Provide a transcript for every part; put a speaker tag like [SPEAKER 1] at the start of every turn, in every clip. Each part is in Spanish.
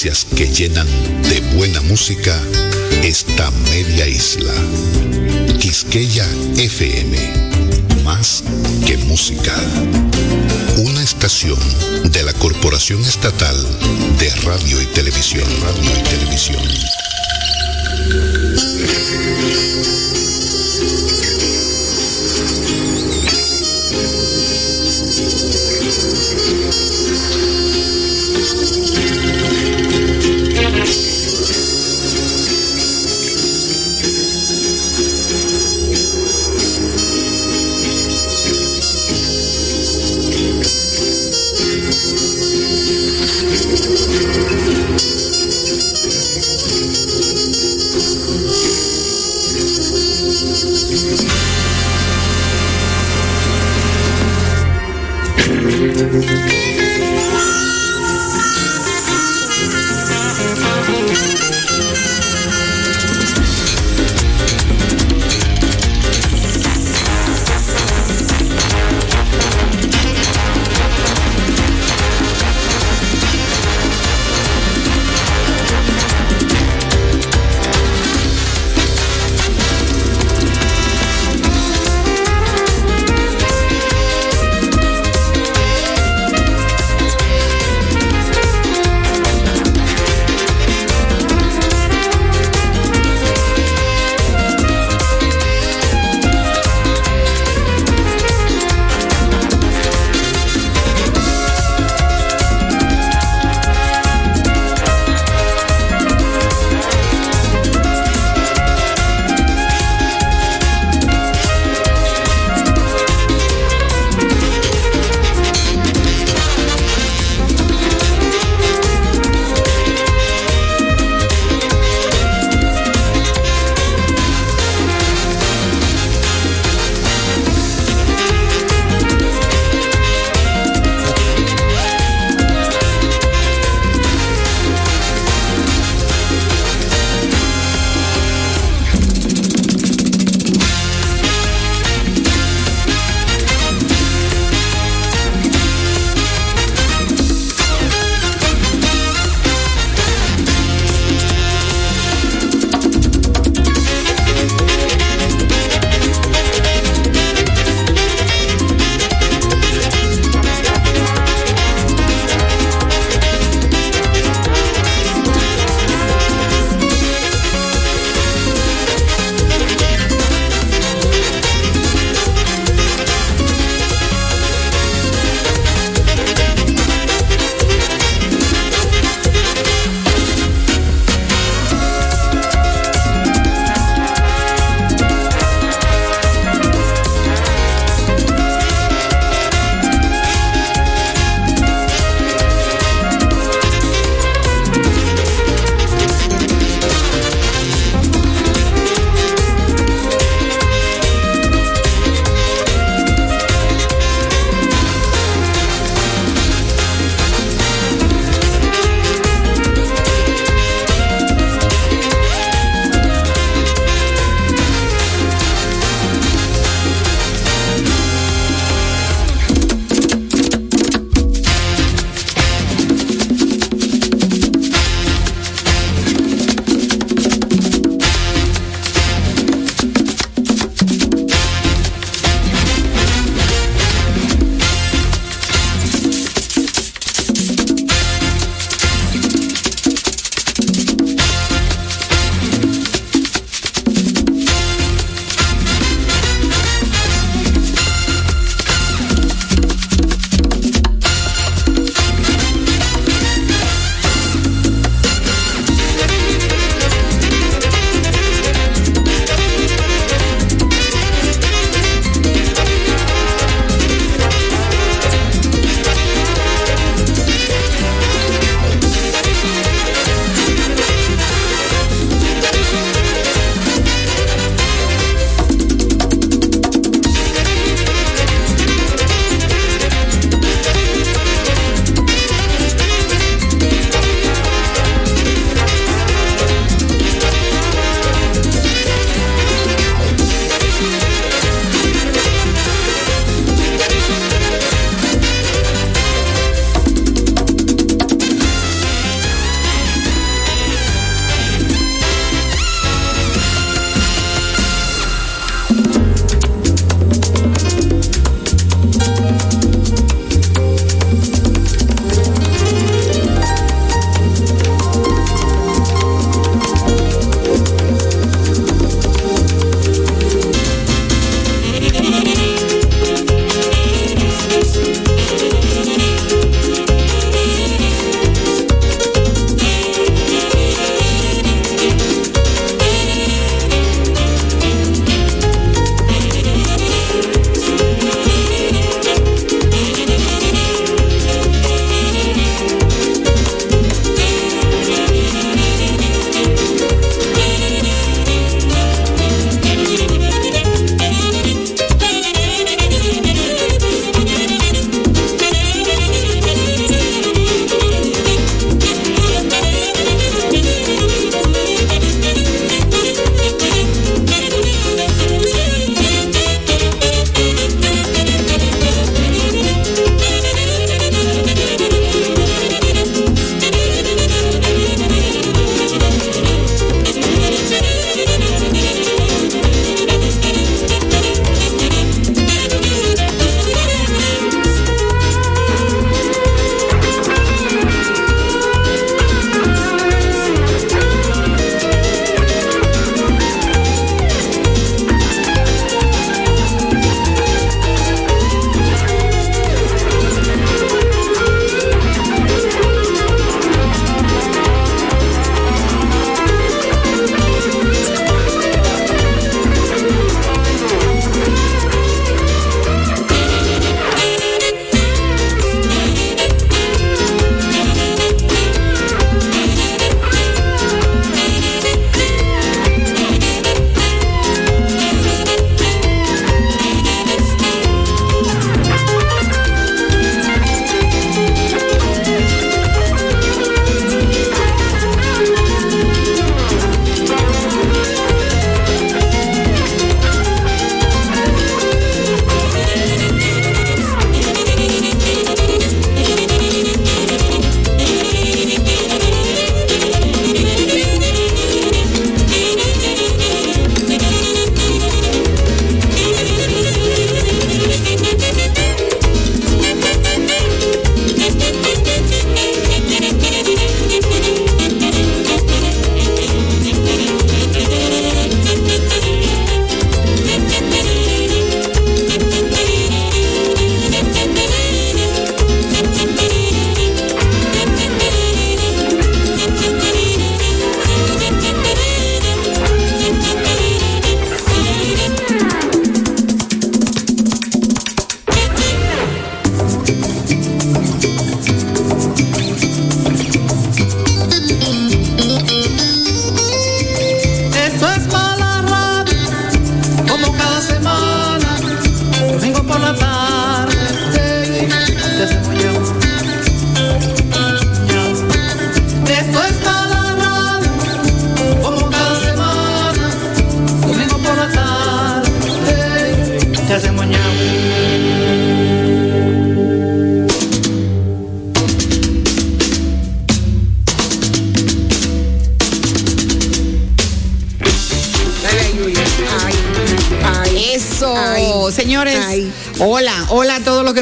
[SPEAKER 1] Que llenan de buena música esta media isla. Quisqueya FM. Más que música. Una estación de la Corporación Estatal de Radio y Televisión. Radio y Televisión.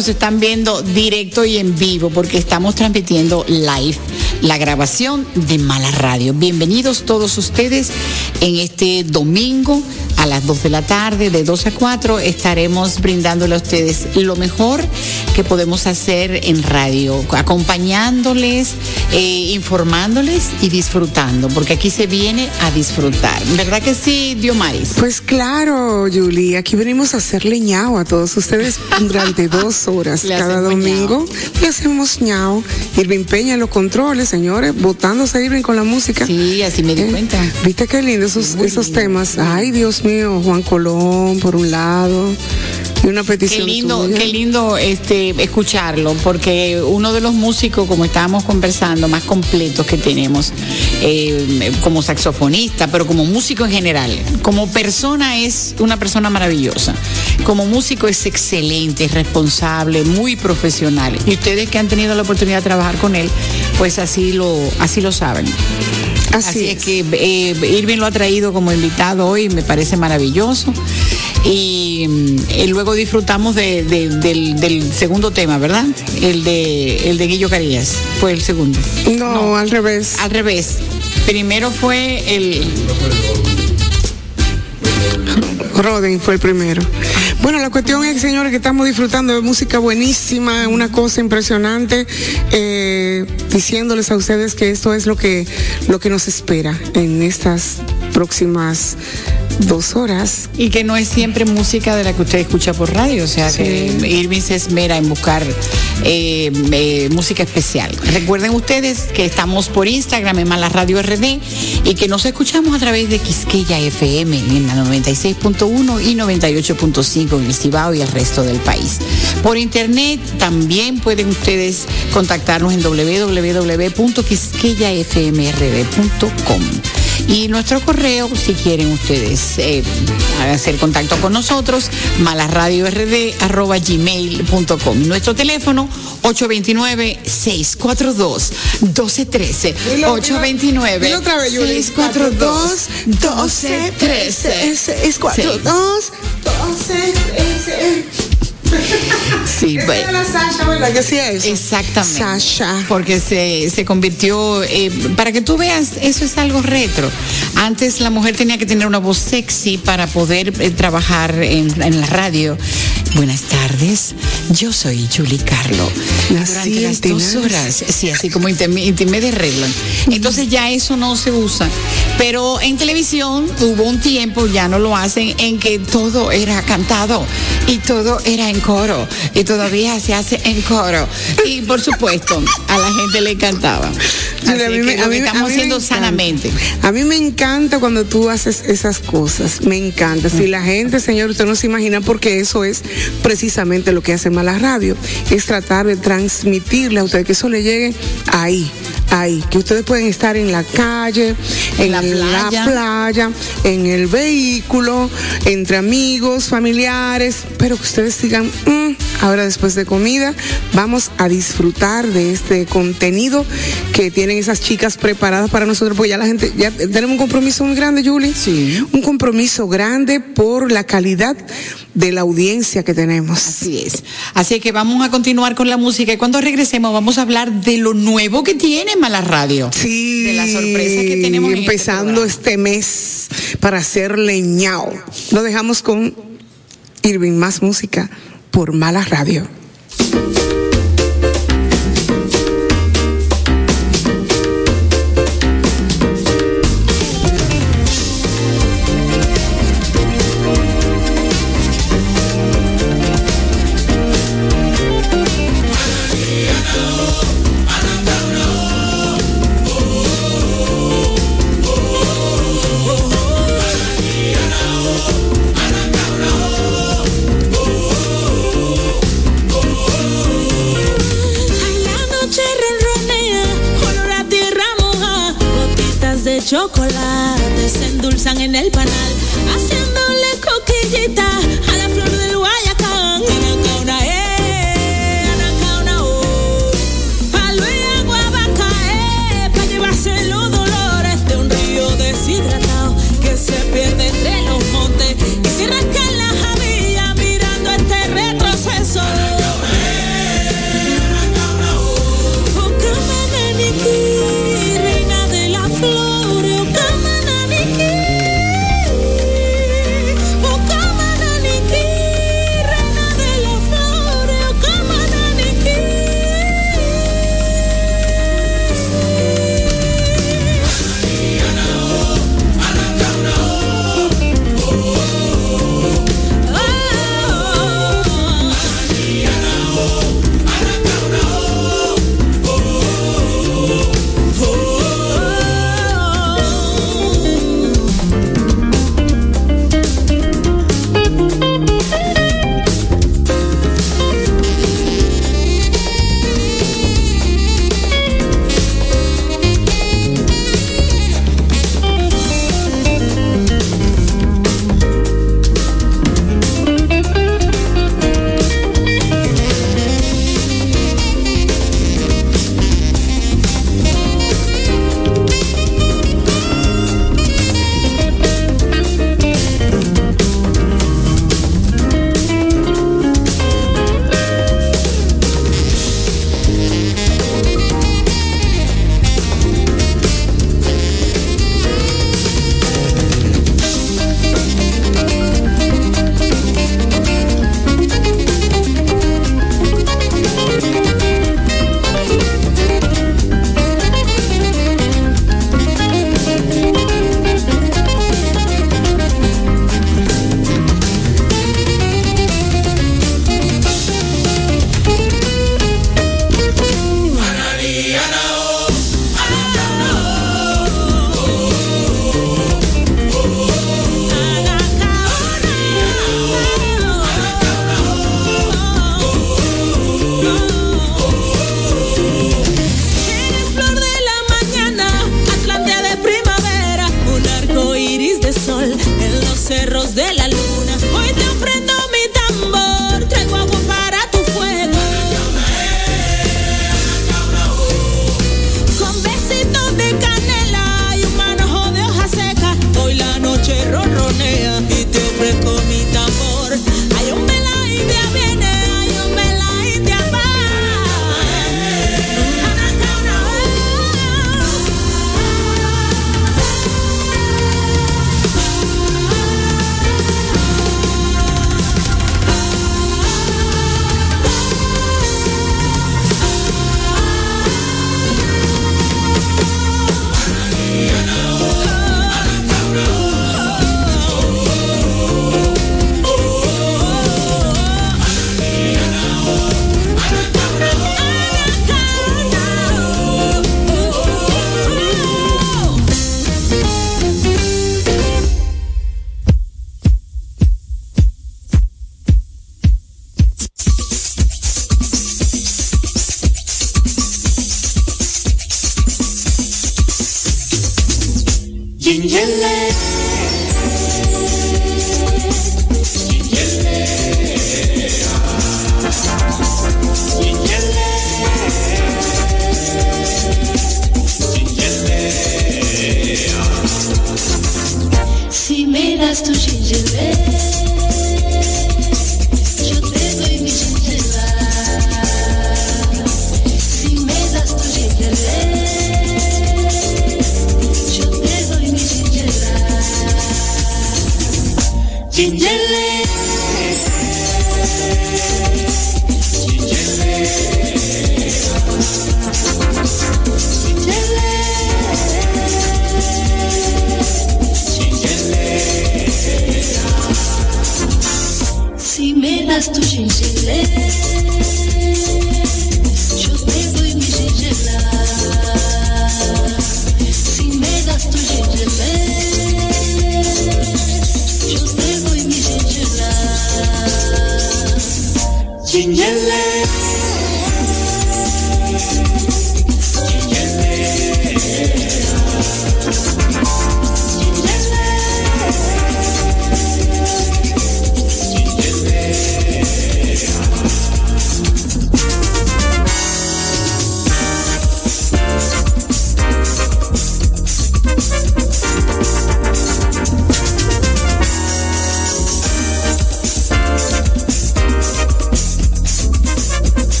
[SPEAKER 2] Nos están viendo directo y en vivo, porque estamos transmitiendo live la grabación de Mala Radio. Bienvenidos todos ustedes en este domingo a las 2 de la tarde, de 2 a 4, estaremos brindándole a ustedes lo mejor que podemos hacer en radio, acompañándoles, eh, informándoles y disfrutando, porque aquí se viene a disfrutar. ¿Verdad que sí, Diomaris?
[SPEAKER 3] Pues claro, Julie, aquí venimos a hacerle ñao a todos ustedes durante dos horas cada domingo. Le hacemos ñao. Irving Peña en los controles, señores, votándose Irving con la música.
[SPEAKER 2] Sí, así me di eh, cuenta.
[SPEAKER 3] ¿Viste qué lindo esos, esos temas? Ay, Dios mío, Juan Colón, por un lado una petición.
[SPEAKER 2] Qué lindo, qué lindo este escucharlo, porque uno de los músicos, como estábamos conversando, más completos que tenemos, eh, como saxofonista, pero como músico en general, como persona es una persona maravillosa. Como músico es excelente, es responsable, muy profesional. Y ustedes que han tenido la oportunidad de trabajar con él, pues así lo, así lo saben. Así, es. que eh, Irving lo ha traído como invitado hoy, me parece maravilloso. Y, mm, luego disfrutamos del, segundo tema, ¿verdad? El de, el de Guillo Carías. Fue el segundo.
[SPEAKER 3] No, al revés.
[SPEAKER 2] Al revés. Primero fue el.
[SPEAKER 3] Roden fue el primero. Bueno, la cuestión es, señores, que estamos disfrutando de música buenísima, una cosa impresionante, eh, diciéndoles a ustedes que esto es lo que, lo que nos espera en estas próximas dos horas.
[SPEAKER 2] Y que no es siempre música de la que usted escucha por radio, o sea que Irving se esmera en buscar eh, eh, música especial. Recuerden ustedes que estamos por Instagram en Mala Radio RD y que nos escuchamos a través de Quisqueya FM en la 96.1 y 98.5 en el Cibao y el resto del país. Por internet también pueden ustedes contactarnos en www.quisqueyafmrd.com. Y nuestro correo, si quieren ustedes eh, hacer contacto con nosotros, malaradiord.gmail.com. Nuestro teléfono, 829-642-1213. 829-642-1213. 642-1213.
[SPEAKER 3] Sí, bueno. la Sasha, ¿verdad? Que sí es.
[SPEAKER 2] Exactamente.
[SPEAKER 3] Sasha.
[SPEAKER 2] Porque se, se convirtió, eh, para que tú veas, eso es algo retro. Antes la mujer tenía que tener una voz sexy para poder eh, trabajar en, en, la radio. Buenas tardes, yo soy Julie Carlo. Durante las dos horas, sí, así como intimé de Redland. Entonces ya eso no se usa. Pero en televisión hubo un tiempo, ya no lo hacen, en que todo era cantado y todo era en coro y todavía se hace en coro. Y por supuesto, a la gente le encantaba. a mí, que lo estamos haciendo sanamente.
[SPEAKER 3] A mí me encanta cuando tú haces esas cosas, me encanta. Si la gente, señor, usted no se imagina porque eso es precisamente lo que hace Mala Radio, es tratar de transmitirle a usted que eso le llegue ahí, ahí, que ustedes pueden estar en la calle, en, la, playa. en el vehículo, entre amigos, familiares, pero que ustedes digan, mm, ahora después de comida, vamos a disfrutar de este contenido que tienen esas chicas preparadas para nosotros, porque ya la gente, ya tenemos un compromiso muy grande, Julie.
[SPEAKER 2] Sí.
[SPEAKER 3] Un compromiso grande por la calidad de la audiencia que tenemos.
[SPEAKER 2] Así es. Así que vamos a continuar con la música y cuando regresemos vamos a hablar de lo nuevo que tiene Mala Radio.
[SPEAKER 3] Sí.
[SPEAKER 2] De la sorpresa que tenemos.
[SPEAKER 3] Este empezando este, mes para hacer leñao. Lo dejamos con Irving Más Música por Mala Radio.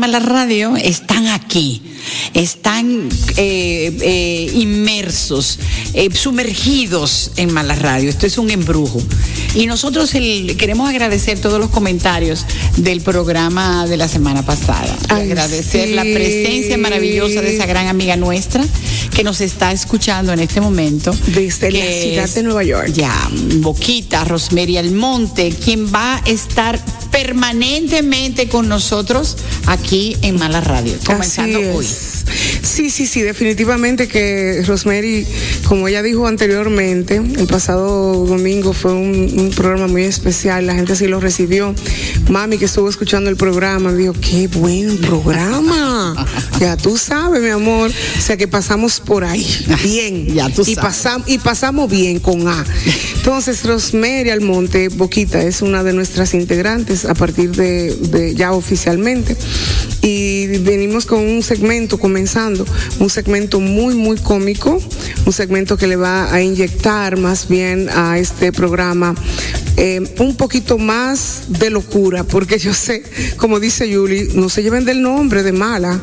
[SPEAKER 4] En
[SPEAKER 2] Mala Radio, están aquí, están eh, eh, inmersos, eh, sumergidos en Mala Radio. Esto es un embrujo. Y nosotros el- queremos agradecer todos los comentarios del programa de la semana pasada.
[SPEAKER 3] Ay,
[SPEAKER 2] agradecer
[SPEAKER 3] sí.
[SPEAKER 2] la presencia maravillosa de esa gran amiga nuestra que nos está escuchando en este momento.
[SPEAKER 3] Desde la ciudad
[SPEAKER 2] es
[SPEAKER 3] de Nueva York.
[SPEAKER 2] Ya, Boquita, Rosemary Almonte, quien va a estar permanentemente con nosotros aquí en Mala Radio, comenzando
[SPEAKER 3] Así es.
[SPEAKER 2] hoy.
[SPEAKER 3] Sí, sí, sí, definitivamente que Rosemary, como ella dijo anteriormente, el pasado domingo fue un, un programa muy especial, la gente así lo recibió. Mami que estuvo escuchando el programa, dijo, qué buen programa. ya tú sabes, mi amor. O sea que pasamos por ahí. Bien.
[SPEAKER 2] Ya tú
[SPEAKER 3] y
[SPEAKER 2] sabes.
[SPEAKER 3] pasamos y pasamos bien con A. Entonces, Rosemary Almonte Boquita es una de nuestras integrantes a partir de, de ya oficialmente. Venimos con un segmento comenzando, un segmento muy, muy cómico, un segmento que le va a inyectar más bien a este programa eh, un poquito más de locura, porque yo sé, como dice Julie, no se lleven del nombre de mala.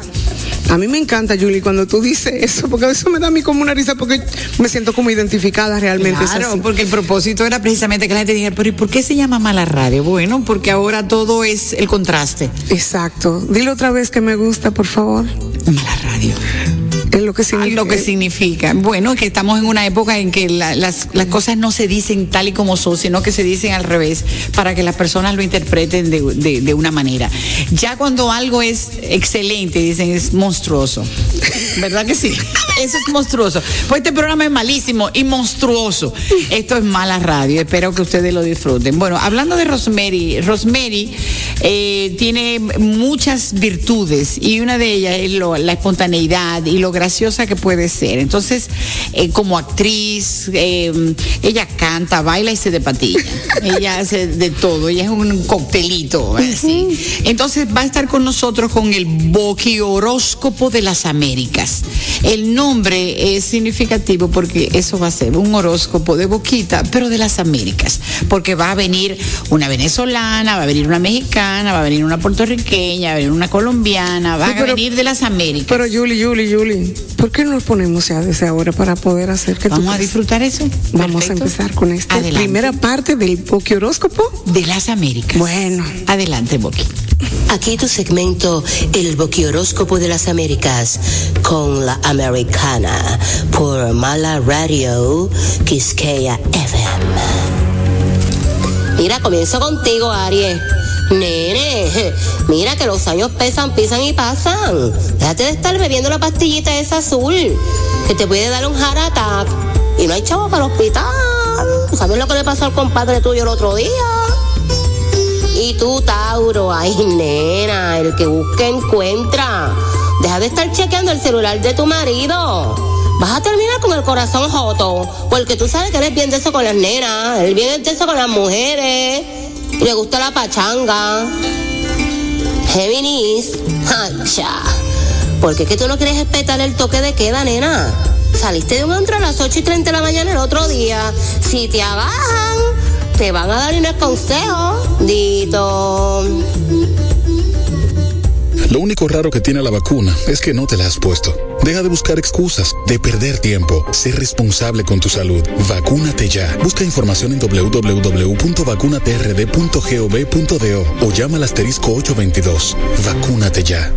[SPEAKER 3] A mí me encanta, Julie, cuando tú dices eso, porque eso me da a mí como una risa, porque me siento como identificada realmente.
[SPEAKER 2] Claro, porque el propósito era precisamente que la gente dijera, pero ¿y por qué se llama Mala Radio? Bueno, porque ahora todo es el contraste.
[SPEAKER 3] Exacto. Dile otra vez que me gusta, por favor.
[SPEAKER 2] Mala Radio.
[SPEAKER 3] Lo que significa.
[SPEAKER 2] Lo que significa. Bueno, que estamos en una época en que la- las, las cosas no se dicen tal y como son, sino que se dicen al revés, para que las personas lo interpreten de, de- de una manera. Ya cuando algo es excelente, dicen es monstruoso. ¿Verdad que sí? Eso es monstruoso. Pues este programa es malísimo y monstruoso. Esto es mala radio. Espero que ustedes lo disfruten. Bueno, hablando de Rosemary, Rosemary eh, tiene muchas virtudes y una de ellas es lo- la espontaneidad y lo que puede ser. Entonces, eh, como actriz, eh, ella canta, baila y se de patilla. ella hace de todo. Ella es un coctelito. así. Entonces, va a estar con nosotros con el Boquihoróscopo de las Américas. El nombre es significativo porque eso va a ser un horóscopo de boquita, pero de las Américas. Porque va a venir una venezolana, va a venir una mexicana, va a venir una puertorriqueña, va a venir una colombiana, va
[SPEAKER 3] Sí,
[SPEAKER 2] a venir de las Américas.
[SPEAKER 3] Pero Julie, Julie, Julie, ¿por qué no nos ponemos ya desde ahora para poder hacer que tú
[SPEAKER 2] Vamos a disfrutar eso.
[SPEAKER 3] Vamos
[SPEAKER 2] Perfecto.
[SPEAKER 3] a empezar con esta
[SPEAKER 2] Adelante.
[SPEAKER 3] primera parte del horóscopo.
[SPEAKER 2] De las Américas.
[SPEAKER 3] Bueno.
[SPEAKER 2] Adelante, Boqui.
[SPEAKER 5] Aquí tu segmento El Boquihoróscopo de las Américas con la Americana por Mala Radio Quisqueya FM. Mira, comienzo contigo, Aries. Nene, mira que los años pesan, pisan y pasan. Déjate de estar bebiendo la pastillita esa azul, que te puede dar un heart. Y no hay chavo para el hospital. ¿Sabes lo que le pasó al compadre tuyo el otro día? Y tú, Tauro, ay, nena, el que busca encuentra. Deja de estar chequeando el celular de tu marido. Vas a terminar con el corazón joto, porque tú sabes que eres bien de eso con las nenas, él bien de eso con las mujeres, le gusta la pachanga. Géminis, hacha, porque es que tú no quieres respetar el toque de queda, nena. Saliste de un antro a las 8 y 30 de la mañana el otro día. Si te agajan, te van a dar unos consejos. Dito.
[SPEAKER 6] Lo único raro que tiene la vacuna es que no te la has puesto. Deja de buscar excusas, de perder tiempo. Sé responsable con tu salud. Vacúnate ya. Busca información en www.vacunatrd.gov.do o llama al asterisco 822. Vacúnate ya.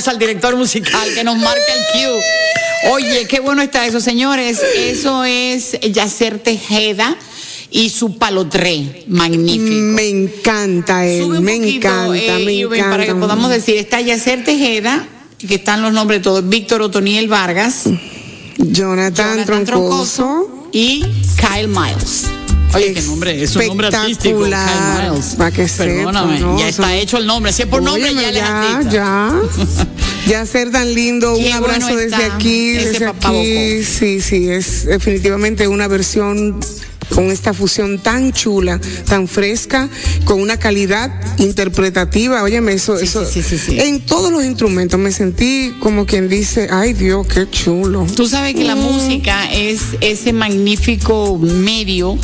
[SPEAKER 2] Tenemos al director musical que nos marca el cue. Oye, qué bueno está eso, señores. Eso es Yacer Tejeda y su palotré. Magnífico.
[SPEAKER 3] Me encanta él,
[SPEAKER 2] Sube un
[SPEAKER 3] me
[SPEAKER 2] poquito,
[SPEAKER 3] encanta,
[SPEAKER 2] eh,
[SPEAKER 3] me encanta.
[SPEAKER 2] Para que podamos decir, está Yacer Tejeda, que están los nombres todos, Víctor Otoniel Vargas,
[SPEAKER 3] Jonathan,
[SPEAKER 2] Jonathan
[SPEAKER 3] Troncoso.
[SPEAKER 2] y Kyle Miles. Oye, qué nombre, es un nombre artístico, Kyle Miles.
[SPEAKER 3] que
[SPEAKER 2] Perdóname,
[SPEAKER 3] sepa, ¿no?
[SPEAKER 2] ya está hecho el nombre, si es por nombre
[SPEAKER 3] Óyeme,
[SPEAKER 2] ya,
[SPEAKER 3] ya, ya. Ya ser tan lindo, un abrazo
[SPEAKER 2] bueno
[SPEAKER 3] desde aquí, desde aquí. Sí, sí, es definitivamente una versión con esta fusión tan chula, tan fresca, con una calidad interpretativa. Óyeme, eso,
[SPEAKER 2] Sí,
[SPEAKER 3] eso.
[SPEAKER 2] sí, sí.
[SPEAKER 3] En todos los instrumentos me sentí como quien dice, ay Dios, qué chulo.
[SPEAKER 2] Tú sabes que la
[SPEAKER 3] Mm.
[SPEAKER 2] música es ese magnífico medio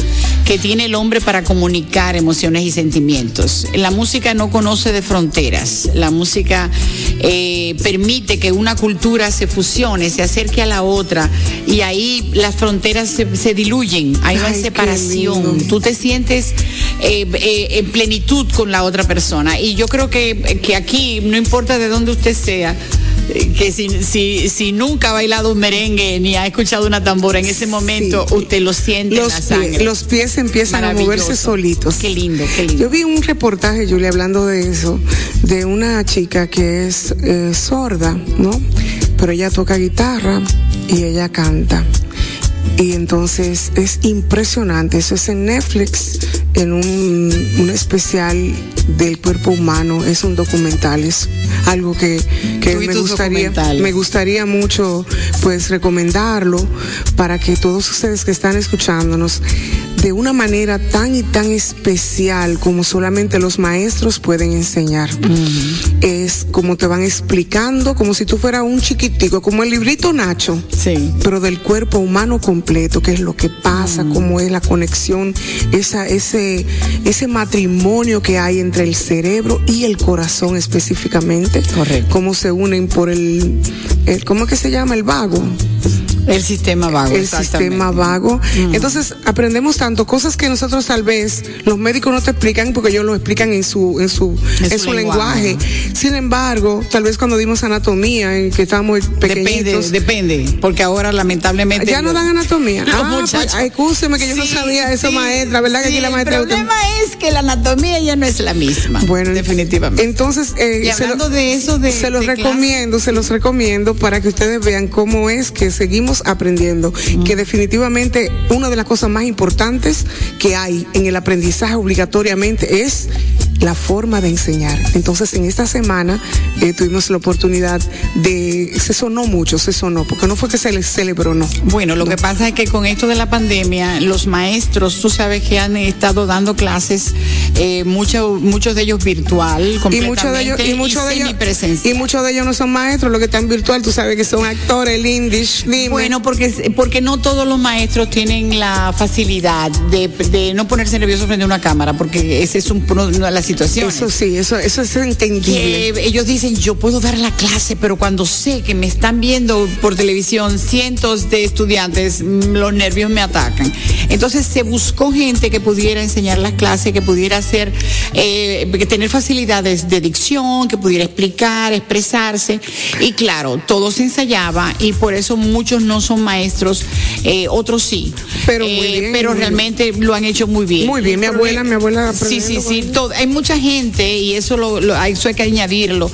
[SPEAKER 2] que tiene el hombre para comunicar emociones y sentimientos. La música no conoce de fronteras. La música eh, permite que una cultura se fusione, se acerque a la otra y ahí las fronteras se, se diluyen. Hay una
[SPEAKER 3] Ay, qué
[SPEAKER 2] separación. Tú te sientes eh, eh, en plenitud con la otra persona. Y yo creo que, que aquí, no importa de dónde usted sea, que si, si, si nunca ha bailado un merengue ni ha escuchado una tambora, en ese momento
[SPEAKER 3] Sí.
[SPEAKER 2] usted lo siente
[SPEAKER 3] Los,
[SPEAKER 2] en la sangre.
[SPEAKER 3] los pies empiezan a moverse solitos.
[SPEAKER 2] Qué lindo, qué lindo.
[SPEAKER 3] Yo vi un reportaje, Julia, hablando de eso, de una chica que es eh, sorda, ¿no? Pero ella toca guitarra y ella canta. Y entonces es impresionante. Eso es en Netflix, en un, un especial del cuerpo humano. Es un documental, es algo que, que me gustaría, me gustaría mucho pues recomendarlo para que todos ustedes que están escuchándonos de una manera tan y tan especial como solamente los maestros pueden enseñar. Es como te van explicando, como si tú fueras un chiquitico, como el librito Nacho
[SPEAKER 2] Sí.
[SPEAKER 3] pero del cuerpo humano completo, qué es lo que pasa, cómo es la conexión, esa, ese, ese matrimonio que hay entre el cerebro y el corazón específicamente.
[SPEAKER 2] Correcto.
[SPEAKER 3] Cómo se unen por el, el ¿cómo es que se llama? El vago.
[SPEAKER 2] El sistema vago.
[SPEAKER 3] el sistema vago.
[SPEAKER 2] Mm.
[SPEAKER 3] Entonces aprendemos tanto cosas que nosotros tal vez los médicos no te explican porque ellos lo explican en su en su
[SPEAKER 2] En
[SPEAKER 3] en
[SPEAKER 2] su lenguaje.
[SPEAKER 3] lenguaje. Sin embargo, tal vez cuando dimos anatomía, en que estábamos
[SPEAKER 2] Depende,
[SPEAKER 3] pequeñitos,
[SPEAKER 2] depende, porque ahora lamentablemente
[SPEAKER 3] ya no dan anatomía. Ah, pues, escúcheme que yo no sabía eso,
[SPEAKER 2] sí,
[SPEAKER 3] maestra, ¿verdad que aquí la maestra
[SPEAKER 2] El problema es que la anatomía ya no es la misma.
[SPEAKER 3] Bueno,
[SPEAKER 2] definitivamente.
[SPEAKER 3] Entonces, eh,
[SPEAKER 2] Y
[SPEAKER 3] se lo-
[SPEAKER 2] hablando de eso, de-
[SPEAKER 3] se los
[SPEAKER 2] de
[SPEAKER 3] recomiendo, se los recomiendo para que ustedes vean cómo es que seguimos aprendiendo, que definitivamente una de las cosas más importantes que hay en el aprendizaje obligatoriamente es la forma de enseñar. Entonces, en esta semana eh, tuvimos la oportunidad de, se sonó mucho, se sonó, porque no fue que se les celebró, no.
[SPEAKER 2] Bueno, lo que pasa es que con esto de la pandemia, los maestros, tú sabes que han estado dando clases, eh, mucho- muchos de ellos virtual,
[SPEAKER 3] Y muchos de ellos, y muchos de ellos, y muchos de ellos no son maestros, los que están virtual, tú sabes que son actores, Lindish, dime.
[SPEAKER 2] Bueno, porque, porque no todos los maestros tienen la facilidad de, de no ponerse nerviosos frente a una cámara, porque ese es un, de las situaciones.
[SPEAKER 3] Eso sí, eso, eso es entendible.
[SPEAKER 2] que ellos dicen, yo puedo dar la clase, pero cuando sé que me están viendo por televisión cientos de estudiantes, mm, los nervios me atacan. Entonces se buscó gente que pudiera enseñar las clases, que pudiera hacer, eh, que tener facilidades de dicción, que pudiera explicar, expresarse. Y claro, todo se ensayaba y por eso muchos no son maestros, eh, otros sí.
[SPEAKER 3] Pero muy
[SPEAKER 2] Eh,
[SPEAKER 3] bien,
[SPEAKER 2] Pero
[SPEAKER 3] muy bien.
[SPEAKER 2] realmente lo han hecho muy bien.
[SPEAKER 3] Muy bien, mi
[SPEAKER 2] El
[SPEAKER 3] abuela, mi abuela
[SPEAKER 2] Sí, sí, sí. todo- hay mucha gente, y eso, lo, lo- eso hay que añadirlo,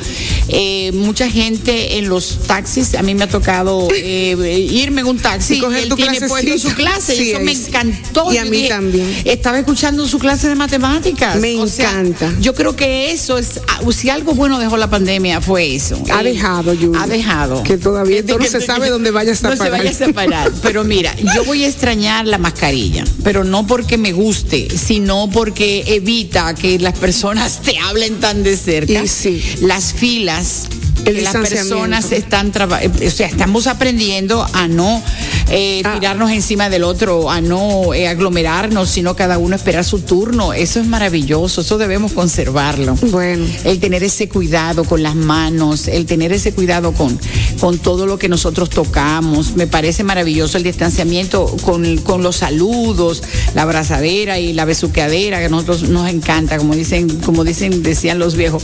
[SPEAKER 2] mucha gente en los taxis, a mí me ha tocado irme en un taxi
[SPEAKER 3] Y coger
[SPEAKER 2] él
[SPEAKER 3] tu
[SPEAKER 2] tiene puesto su clase,
[SPEAKER 3] Sí,
[SPEAKER 2] y eso me
[SPEAKER 3] sí.
[SPEAKER 2] Encantó.
[SPEAKER 3] Y a mí también.
[SPEAKER 2] Estaba escuchando su clase de matemáticas.
[SPEAKER 3] Me
[SPEAKER 2] O sea,
[SPEAKER 3] encanta.
[SPEAKER 2] yo creo que eso es, ah, si algo bueno dejó la pandemia fue eso.
[SPEAKER 3] Ha
[SPEAKER 2] Eh,
[SPEAKER 3] dejado.
[SPEAKER 2] Ha dejado.
[SPEAKER 3] Que todavía
[SPEAKER 2] Que-
[SPEAKER 3] no
[SPEAKER 2] que-
[SPEAKER 3] se
[SPEAKER 2] que-
[SPEAKER 3] sabe dónde vayas a
[SPEAKER 2] no
[SPEAKER 3] parar.
[SPEAKER 2] se vaya a separar. Pero mira, yo voy a extrañar la mascarilla, pero no porque me guste, sino porque evita que las personas te hablen tan de cerca.
[SPEAKER 3] Y sí.
[SPEAKER 2] Las filas. Que las personas están traba- eh, o sea, estamos aprendiendo a no eh,
[SPEAKER 3] Ah.
[SPEAKER 2] tirarnos encima del otro, a no eh, aglomerarnos, sino cada uno esperar su turno. Eso es maravilloso, eso debemos conservarlo.
[SPEAKER 3] Bueno.
[SPEAKER 2] El tener ese cuidado con las manos, el tener ese cuidado con, con todo lo que nosotros tocamos. Me parece maravilloso el distanciamiento con, con los saludos, la abrazadera y la besuqueadera, que a nosotros nos encanta, como dicen, como dicen, decían los viejos,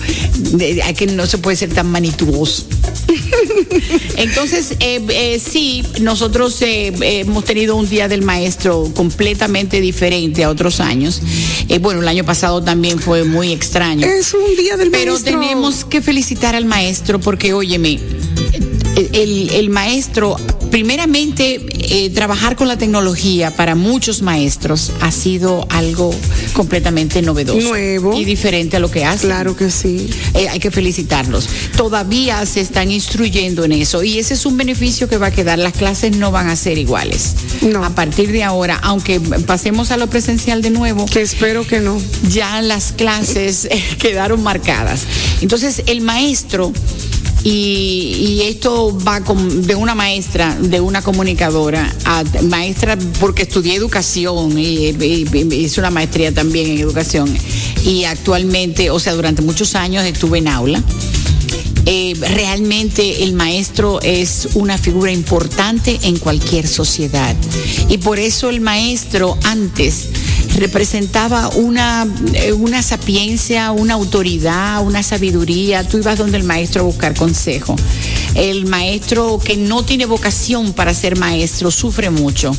[SPEAKER 2] de- hay que no se puede ser tan manituoso. Entonces, eh, eh, sí, nosotros eh, hemos tenido un día del maestro completamente diferente a otros años. Eh, bueno, el año pasado también fue muy extraño.
[SPEAKER 3] Es un día del
[SPEAKER 2] Pero
[SPEAKER 3] maestro.
[SPEAKER 2] tenemos que felicitar al maestro porque, óyeme, el, el maestro, primeramente, eh, trabajar con la tecnología para muchos maestros ha sido algo completamente novedoso.
[SPEAKER 3] Nuevo.
[SPEAKER 2] Y diferente a lo que hacen.
[SPEAKER 3] Claro que sí.
[SPEAKER 2] Eh, hay que felicitarlos. Todavía se están instruyendo en eso y ese es un beneficio que va a quedar. Las clases no van a ser iguales.
[SPEAKER 3] No.
[SPEAKER 2] A partir de ahora, aunque pasemos a lo presencial de nuevo,
[SPEAKER 3] Que espero que no.
[SPEAKER 2] ya las clases eh, quedaron marcadas. Entonces, el maestro, y, esto va de una maestra, de una comunicadora, a maestra porque estudié educación y hice una maestría también en educación. Y actualmente, o sea, durante muchos años estuve en aula. Eh, realmente el maestro es una figura importante en cualquier sociedad. Y por eso el maestro antes representaba una, eh, una sapiencia, una autoridad, una sabiduría. Tú ibas donde el maestro a buscar consejo. El maestro que no tiene vocación para ser maestro sufre mucho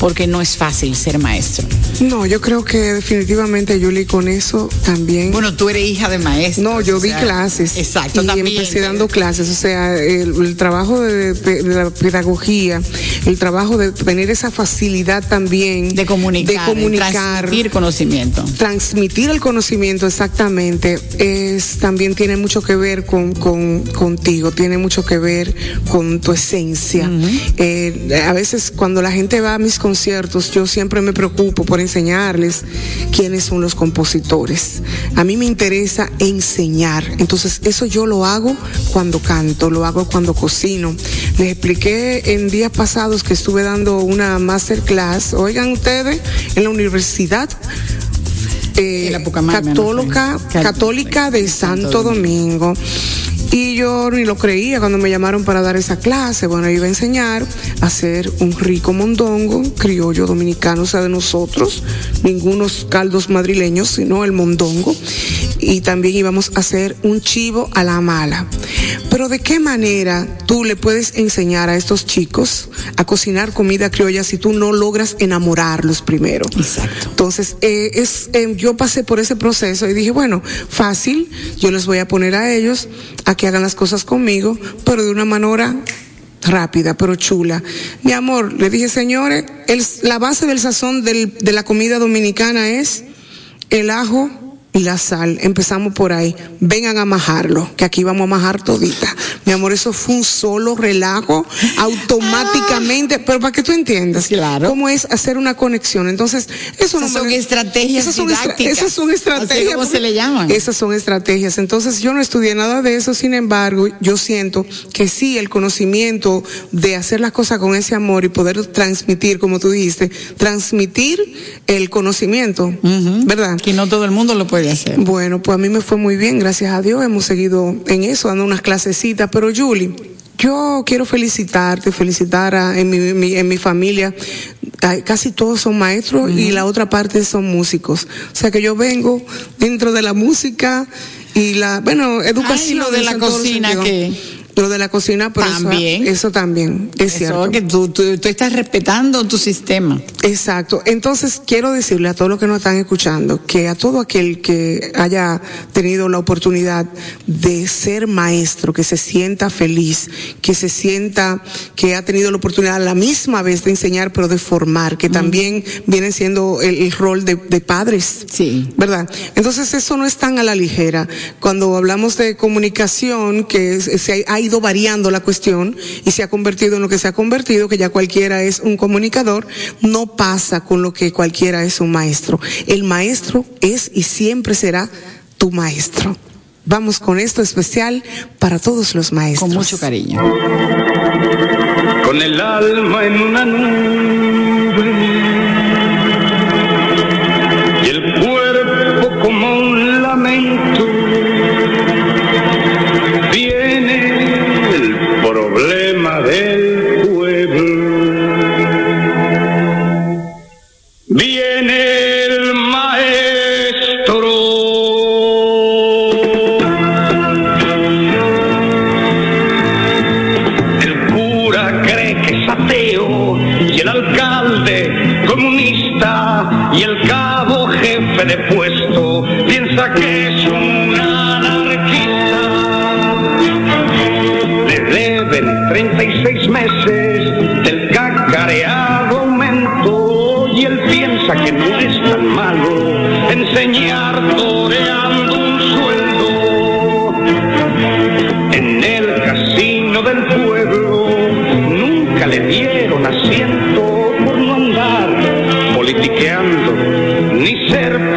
[SPEAKER 2] porque no es fácil ser maestro.
[SPEAKER 3] No, yo creo que definitivamente, Yuli, con eso también.
[SPEAKER 2] Bueno, tú eres hija de maestro.
[SPEAKER 3] No, yo di clases.
[SPEAKER 2] Exacto,
[SPEAKER 3] y
[SPEAKER 2] también.
[SPEAKER 3] empecé dando clases. O sea, el, el trabajo de, de la pedagogía, el trabajo de tener esa facilidad también
[SPEAKER 2] de comunicar,
[SPEAKER 3] de comunicar,
[SPEAKER 2] transmitir conocimiento.
[SPEAKER 3] transmitir el conocimiento exactamente, es también tiene mucho que ver con, con contigo, tiene mucho que ver con tu esencia. Eh, a veces cuando la gente va a mis conciertos, yo siempre me preocupo por enseñarles quiénes son los compositores. A mí me interesa enseñar, entonces eso yo lo hago cuando canto, lo hago cuando cocino. Les expliqué en días pasados que estuve dando una masterclass, oigan ustedes, en la universidad eh,
[SPEAKER 2] la
[SPEAKER 3] católica,
[SPEAKER 2] Cat-
[SPEAKER 3] católica de
[SPEAKER 2] Santo
[SPEAKER 3] Domingo. Y yo ni lo creía cuando me llamaron para dar esa clase. Bueno, iba a enseñar a hacer un rico mondongo, criollo dominicano, o sea, de nosotros, ningunos caldos madrileños, sino el mondongo. Y también íbamos a hacer un chivo a la mala. Pero ¿de qué manera tú le puedes enseñar a estos chicos a cocinar comida criolla si tú no logras enamorarlos primero?
[SPEAKER 2] Exacto.
[SPEAKER 3] Entonces, eh, es, eh, yo pasé por ese proceso y dije, bueno, fácil, yo les voy a poner a ellos a que hagan las cosas conmigo, pero de una manera rápida, pero chula. Mi amor, le dije, señores, la base del sazón del- de la comida dominicana es el ajo la sal. Empezamos por ahí. Vengan a majarlo, que aquí vamos a majar todita. Mi amor, eso fue un solo relajo, automáticamente, pero para que tú entiendas
[SPEAKER 2] Claro.
[SPEAKER 3] cómo es hacer una conexión. Entonces, eso no
[SPEAKER 2] Esas
[SPEAKER 3] me-
[SPEAKER 2] son estrategias
[SPEAKER 3] esas son,
[SPEAKER 2] didácticas.
[SPEAKER 3] esas son estrategias.
[SPEAKER 2] Como se le llaman.
[SPEAKER 3] Esas son estrategias. Entonces, yo no estudié nada de eso, sin embargo, yo siento que sí, el conocimiento de hacer las cosas con ese amor y poder transmitir, como tú dijiste, transmitir el conocimiento, ¿verdad?
[SPEAKER 2] Que no todo el mundo lo puede hacer.
[SPEAKER 3] Bueno, pues a mí me fue muy bien, gracias a Dios. Hemos seguido en eso, dando unas clasecitas. Pero, Julie, yo quiero felicitarte, felicitar a, en, mi, mi- en mi familia. ay, Casi todos son maestros y la otra parte son músicos. O sea que yo vengo dentro de la música y la, bueno, educación.
[SPEAKER 2] lo de la cocina que-
[SPEAKER 3] Lo de la cocina, eso-
[SPEAKER 2] También.
[SPEAKER 3] Eso, también, es
[SPEAKER 2] Eso
[SPEAKER 3] cierto.
[SPEAKER 2] que tú, tú, tú estás respetando tu sistema.
[SPEAKER 3] Exacto. Entonces, quiero decirle a todos los que nos están escuchando que a todo aquel que haya tenido la oportunidad de ser maestro, que se sienta feliz, que se sienta que ha tenido la oportunidad a la misma vez de enseñar, pero de formar, que también viene siendo el, el rol de, de padres.
[SPEAKER 2] Sí.
[SPEAKER 3] ¿Verdad? Entonces eso no es tan a la ligera. Cuando hablamos de comunicación, que es- se ha, ha ido variando la cuestión y se ha convertido en lo que se ha convertido, que ya cualquiera es un comunicador, no pasa con lo que cualquiera es un maestro. El maestro es y siempre será tu maestro. Vamos con esto especial para todos los maestros.
[SPEAKER 2] Con mucho cariño.
[SPEAKER 7] Con el alma en una nube que es un anarquista. Le deben 36 meses del cacareado aumento y él piensa que no es tan malo enseñar toreando un sueldo. En el casino del pueblo nunca le dieron asiento por no andar politiqueando ni ser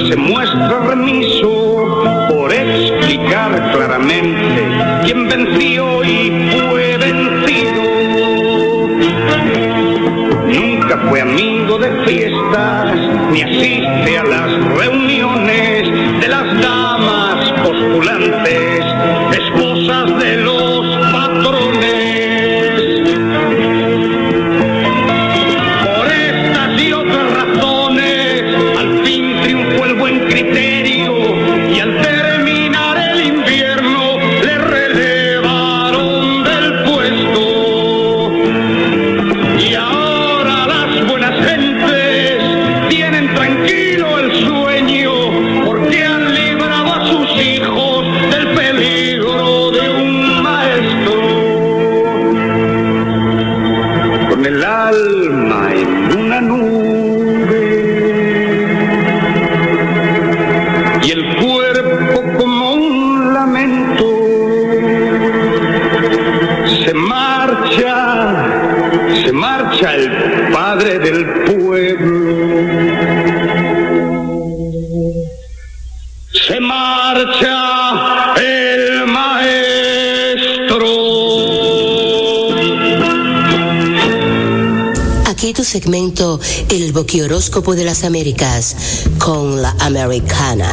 [SPEAKER 7] se muestra remiso por explicar claramente quién venció y fue vencido. Nunca fue amigo de fiestas, ni asiste a las reuniones de las damas postulantes,
[SPEAKER 5] segmento El Boquihoróscopo de las Américas con la Americana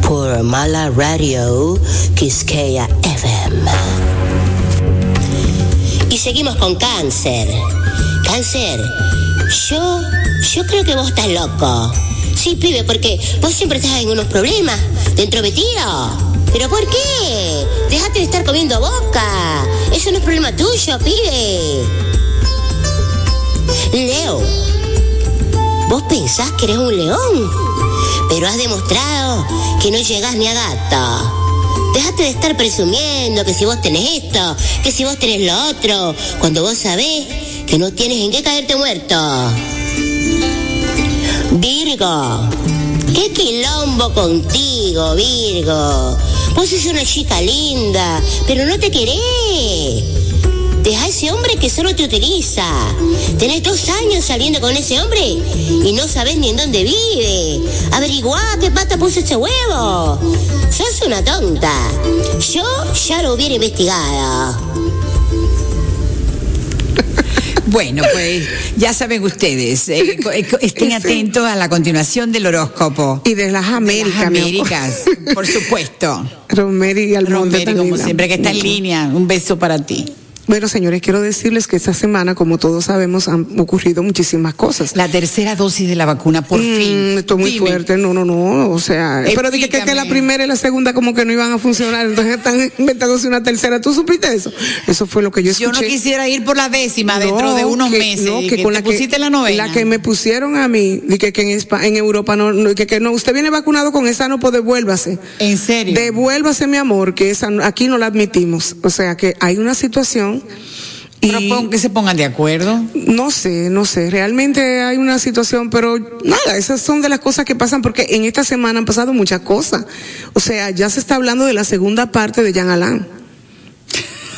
[SPEAKER 5] por Mala Radio Quisqueya FM. Y seguimos con cáncer. Cáncer, yo, yo creo que vos estás loco. Sí, pibe, porque vos siempre estás en unos problemas, dentro metido. ¿Pero por qué? Déjate de estar comiendo boca. Eso no es problema tuyo, pibe. Leo, vos pensás que eres un león, pero has demostrado que no llegás ni a gato. Déjate de estar presumiendo que si vos tenés esto, que si vos tenés lo otro, cuando vos sabés que no tienes en qué caerte muerto. Virgo, qué quilombo contigo, Virgo. Vos sos una chica linda, pero no te querés. Deja a ese hombre que solo te utiliza. Tenés dos años saliendo con ese hombre y no sabés ni en dónde vive. Averiguá qué pata puso ese huevo. Sos una tonta. Yo ya lo hubiera investigado.
[SPEAKER 2] Bueno, pues ya saben ustedes, eh, eh, estén
[SPEAKER 3] Sí.
[SPEAKER 2] atentos a la continuación del horóscopo.
[SPEAKER 3] Y de las
[SPEAKER 2] De las
[SPEAKER 3] Américas.
[SPEAKER 2] Américas, por supuesto.
[SPEAKER 3] Romeri y Almonte
[SPEAKER 2] Romero,
[SPEAKER 3] tan
[SPEAKER 2] como siempre, que está en línea. Un beso para ti.
[SPEAKER 3] Bueno, señores, quiero decirles que esta semana, como todos sabemos, han ocurrido muchísimas cosas.
[SPEAKER 2] La tercera dosis de la vacuna, por
[SPEAKER 3] Mm,
[SPEAKER 2] fin.
[SPEAKER 3] Esto es muy
[SPEAKER 2] Dime.
[SPEAKER 3] fuerte, no, no, no, o sea, pero dije que, que la
[SPEAKER 2] Explícame.
[SPEAKER 3] primera y la segunda como que no iban a funcionar, entonces están inventándose una tercera. ¿Tú supiste eso? Eso fue lo que yo
[SPEAKER 2] Yo
[SPEAKER 3] escuché.
[SPEAKER 2] no quisiera ir por la décima dentro
[SPEAKER 3] No,
[SPEAKER 2] de unos
[SPEAKER 3] que-
[SPEAKER 2] meses.
[SPEAKER 3] no, que
[SPEAKER 2] que
[SPEAKER 3] con
[SPEAKER 2] te
[SPEAKER 3] la que,
[SPEAKER 2] pusiste la novena.
[SPEAKER 3] La que me pusieron a mí, de que, en, Espa- en Europa no, no, que, no, usted viene vacunado con esa, no, pues devuélvase.
[SPEAKER 2] ¿En serio?
[SPEAKER 3] Devuélvase, mi amor, que esa, aquí no la admitimos. O sea que hay una situación. Y
[SPEAKER 2] que se pongan de acuerdo.
[SPEAKER 3] no sé, no sé, realmente hay una situación, pero nada, esas son de las cosas que pasan porque en esta semana han pasado muchas cosas. O sea, ya se está hablando de la segunda parte de Jean Alain.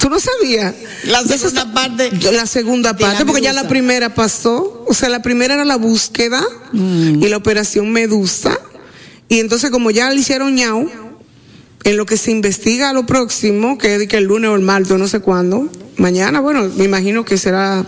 [SPEAKER 3] ¿Tú no sabías?
[SPEAKER 2] La segunda
[SPEAKER 3] está-
[SPEAKER 2] parte
[SPEAKER 3] La segunda
[SPEAKER 2] la
[SPEAKER 3] parte, porque ya la primera pasó. O sea, la primera era la búsqueda
[SPEAKER 2] Mm.
[SPEAKER 3] y la operación Medusa. Y entonces, como ya le hicieron ñau, en lo que se investiga lo próximo, que es que el lunes o el martes, no sé cuándo, mañana, bueno, me imagino que será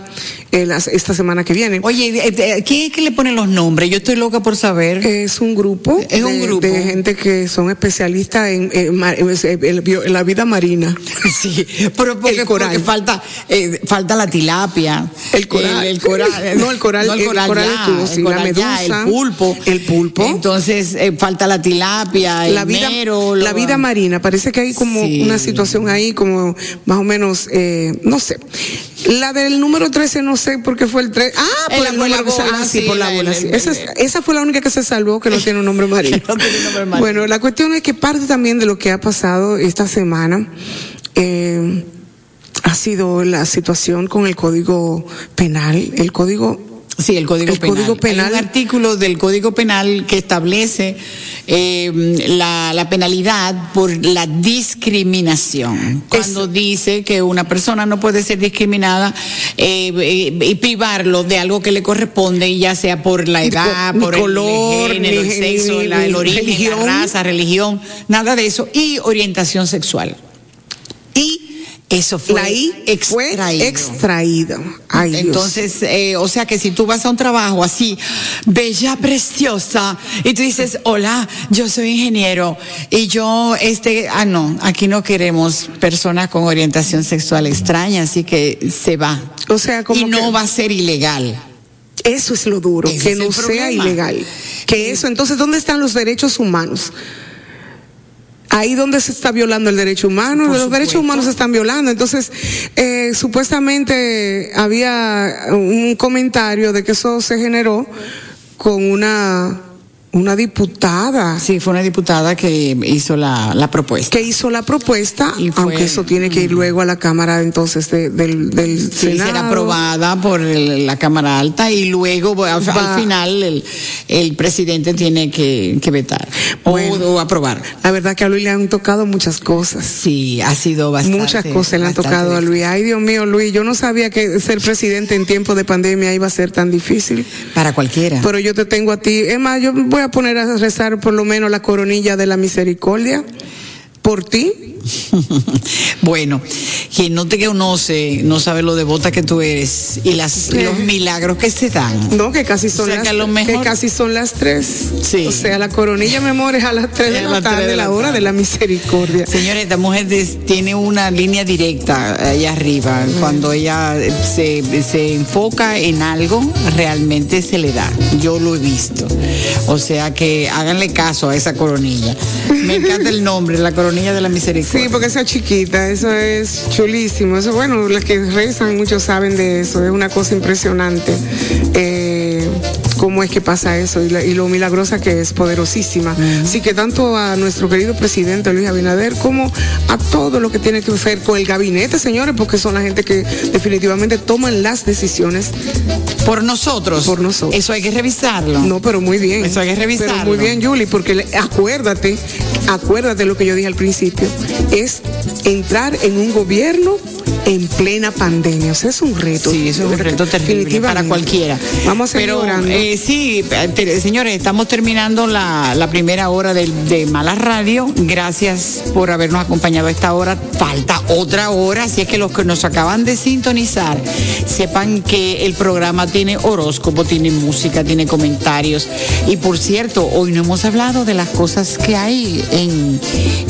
[SPEAKER 3] eh, las- esta semana que viene.
[SPEAKER 2] Oye, eh, eh, ¿quién es que le pone los nombres? Yo estoy loca por saber.
[SPEAKER 3] Es un grupo,
[SPEAKER 2] Es un
[SPEAKER 3] de,
[SPEAKER 2] grupo.
[SPEAKER 3] de gente que son especialistas en, en ma- en- en- la vida marina.
[SPEAKER 2] Sí, pero porque,
[SPEAKER 3] El coral.
[SPEAKER 2] porque falta, eh, falta la tilapia.
[SPEAKER 3] El coral.
[SPEAKER 2] El, el coral.
[SPEAKER 3] No, el coral- el coral
[SPEAKER 2] ya,
[SPEAKER 3] estuvo, sí,
[SPEAKER 2] el
[SPEAKER 3] la
[SPEAKER 2] coral ya,
[SPEAKER 3] medusa,
[SPEAKER 2] el pulpo.
[SPEAKER 3] el pulpo.
[SPEAKER 2] Entonces, eh, falta la tilapia,
[SPEAKER 3] la
[SPEAKER 2] el
[SPEAKER 3] vida,
[SPEAKER 2] mero,
[SPEAKER 3] la vida marina, parece que hay como
[SPEAKER 2] Sí.
[SPEAKER 3] una situación ahí, como más o menos, eh, no sé. La del número 13, no sé por qué fue el 13. Ah, por
[SPEAKER 2] la-
[SPEAKER 3] el número
[SPEAKER 2] bola,
[SPEAKER 3] ah, sí,
[SPEAKER 2] sí,
[SPEAKER 3] por la
[SPEAKER 2] la-
[SPEAKER 3] bola,
[SPEAKER 2] el-
[SPEAKER 3] sí.
[SPEAKER 2] el-
[SPEAKER 3] Esa, es- esa fue la única que se salvó que no tiene un nombre marino.
[SPEAKER 2] No tiene un nombre marino.
[SPEAKER 3] Bueno, la cuestión es que parte también de lo que ha pasado esta semana, eh, ha sido la situación con el código penal, el código
[SPEAKER 2] Sí, el Código
[SPEAKER 3] El
[SPEAKER 2] Penal.
[SPEAKER 3] Código Penal.
[SPEAKER 2] Hay un artículo del Código Penal que establece eh, la, la penalidad por la discriminación. Cuando dice que una persona no puede ser discriminada eh, eh, y privarlo de algo que le corresponde, y ya sea por la edad, por
[SPEAKER 3] color,
[SPEAKER 2] el género, el sexo, la- el origen,
[SPEAKER 3] religión.
[SPEAKER 2] la raza, religión, nada de eso, y orientación sexual. Eso fue
[SPEAKER 3] la I fue
[SPEAKER 2] extraído.
[SPEAKER 3] Ay, Dios.
[SPEAKER 2] Entonces, eh, o sea que si tú vas a un trabajo así, bella, preciosa, y tú dices, hola, yo soy ingeniero, y yo, este, ah, no, aquí no queremos personas con orientación sexual extraña, así que se va.
[SPEAKER 3] O sea, como
[SPEAKER 2] y no
[SPEAKER 3] que-
[SPEAKER 2] va a ser ilegal.
[SPEAKER 3] Eso es lo duro,
[SPEAKER 2] Ese
[SPEAKER 3] que no sea ilegal. Que eso, entonces, ¿dónde están los derechos humanos? Ahí donde se está violando el derecho humano,
[SPEAKER 2] Por
[SPEAKER 3] los derechos humanos se están violando. Entonces, eh, supuestamente había un comentario de que eso se generó con una, una diputada
[SPEAKER 2] Sí, fue una diputada que hizo la, la propuesta.
[SPEAKER 3] que hizo la propuesta,
[SPEAKER 2] Y fue-
[SPEAKER 3] aunque eso tiene que ir luego a la Cámara entonces de- del, del
[SPEAKER 2] Sí,
[SPEAKER 3] Senado.
[SPEAKER 2] será aprobada por el- la Cámara Alta y luego bueno, al, al final el, el presidente tiene que, que vetar o-
[SPEAKER 3] Bueno.
[SPEAKER 2] o, aprobar.
[SPEAKER 3] La verdad que a Luis le han tocado muchas cosas.
[SPEAKER 2] Sí, ha sido bastante.
[SPEAKER 3] Muchas cosas le han tocado a. Luis. Ay, Dios mío, Luis, yo no sabía que ser presidente en tiempo de pandemia iba a ser tan difícil.
[SPEAKER 2] Para cualquiera.
[SPEAKER 3] Pero yo te tengo a ti. Es más, yo voy a poner a rezar por lo menos la coronilla de la misericordia por ti.
[SPEAKER 2] bueno, quien no te conoce no sabe lo devota que tú eres y las, los milagros que se dan.
[SPEAKER 3] No, que casi son
[SPEAKER 2] O sea,
[SPEAKER 3] las
[SPEAKER 2] que a lo mejor-
[SPEAKER 3] que casi son las tres.
[SPEAKER 2] Sí.
[SPEAKER 3] O sea, la coronilla, mi amor, es a las tres de la tarde,
[SPEAKER 2] de la
[SPEAKER 3] la hora
[SPEAKER 2] tarde.
[SPEAKER 3] de la misericordia.
[SPEAKER 2] Señores, esta mujer tiene una línea directa allá arriba. Cuando ella se, se enfoca en algo, realmente se le da. Yo lo he visto. O sea que háganle caso a esa coronilla. Me encanta el nombre, la coronilla de la misericordia.
[SPEAKER 3] Sí, porque esa chiquita, eso es chulísimo. Eso, bueno, las que rezan, muchos saben de eso. Es una cosa impresionante. Eh, cómo es que pasa eso y, la- y lo milagrosa que es, poderosísima. Así que tanto a nuestro querido presidente Luis Abinader como a todo lo que tiene que ver con el gabinete, señores, porque son la gente que definitivamente toman las decisiones.
[SPEAKER 2] Por nosotros.
[SPEAKER 3] Por nosotros.
[SPEAKER 2] Eso hay que revisarlo.
[SPEAKER 3] No, pero muy bien.
[SPEAKER 2] Eso hay que revisarlo.
[SPEAKER 3] Pero muy bien, Julie, porque acuérdate, acuérdate lo que yo dije al principio, es entrar en un gobierno en plena pandemia. O sea, es un reto.
[SPEAKER 2] Sí, eso es un reto terrible para cualquiera.
[SPEAKER 3] Vamos a
[SPEAKER 2] Pero, eh, sí, te- señores, estamos terminando la, la primera hora del- de, Mala Radio. Gracias por habernos acompañado a esta hora. Falta otra hora, así es que los que nos acaban de sintonizar, sepan que el programa tiene horóscopo, tiene música, tiene comentarios. Y por cierto, hoy no hemos hablado de las cosas que hay en,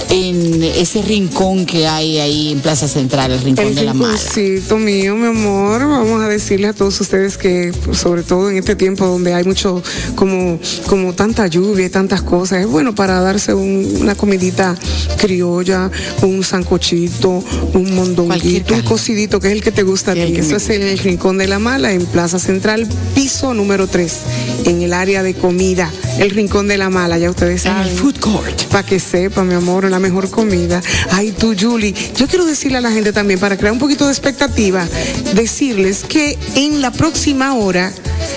[SPEAKER 2] en en ese rincón que hay ahí en Plaza Central, el rincón
[SPEAKER 3] El
[SPEAKER 2] de la mala.
[SPEAKER 3] mío, mi amor, vamos a decirle a todos ustedes que, pues, sobre todo en este tiempo donde hay mucho, como, como tanta lluvia y tantas cosas, es bueno para darse un- una comidita criolla, un sancochito, un mondonguito, un cocidito, que es el que te gusta a ti. Eso es en el rincón de la mala, en Plaza Central, piso número 3, en el área de comida, el rincón de la mala, ya ustedes
[SPEAKER 2] En
[SPEAKER 3] saben.
[SPEAKER 2] el food court.
[SPEAKER 3] Para que sepa, mi amor, la mejor comida. Ay, tú, Julie, yo quiero decirle a la gente también, para crear un poquito de expectativa, decirles que en la próxima hora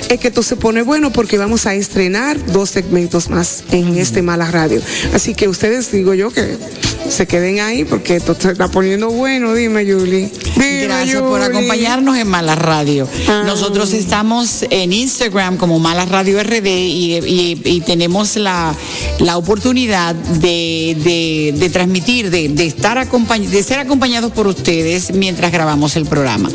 [SPEAKER 3] es que esto se pone bueno porque vamos a estrenar dos segmentos más en este Mala Radio. Así que ustedes, digo yo, que se queden ahí porque esto se está poniendo bueno. Dime, Julie. Dime,
[SPEAKER 2] Gracias por acompañarnos en Mala Radio.
[SPEAKER 3] Ah.
[SPEAKER 2] Nosotros estamos en Instagram como Mala Radio RD y, y- y tenemos la, la oportunidad de, de- de transmitir, de, de estar acompañ- de ser acompañados por ustedes mientras grabamos el programa.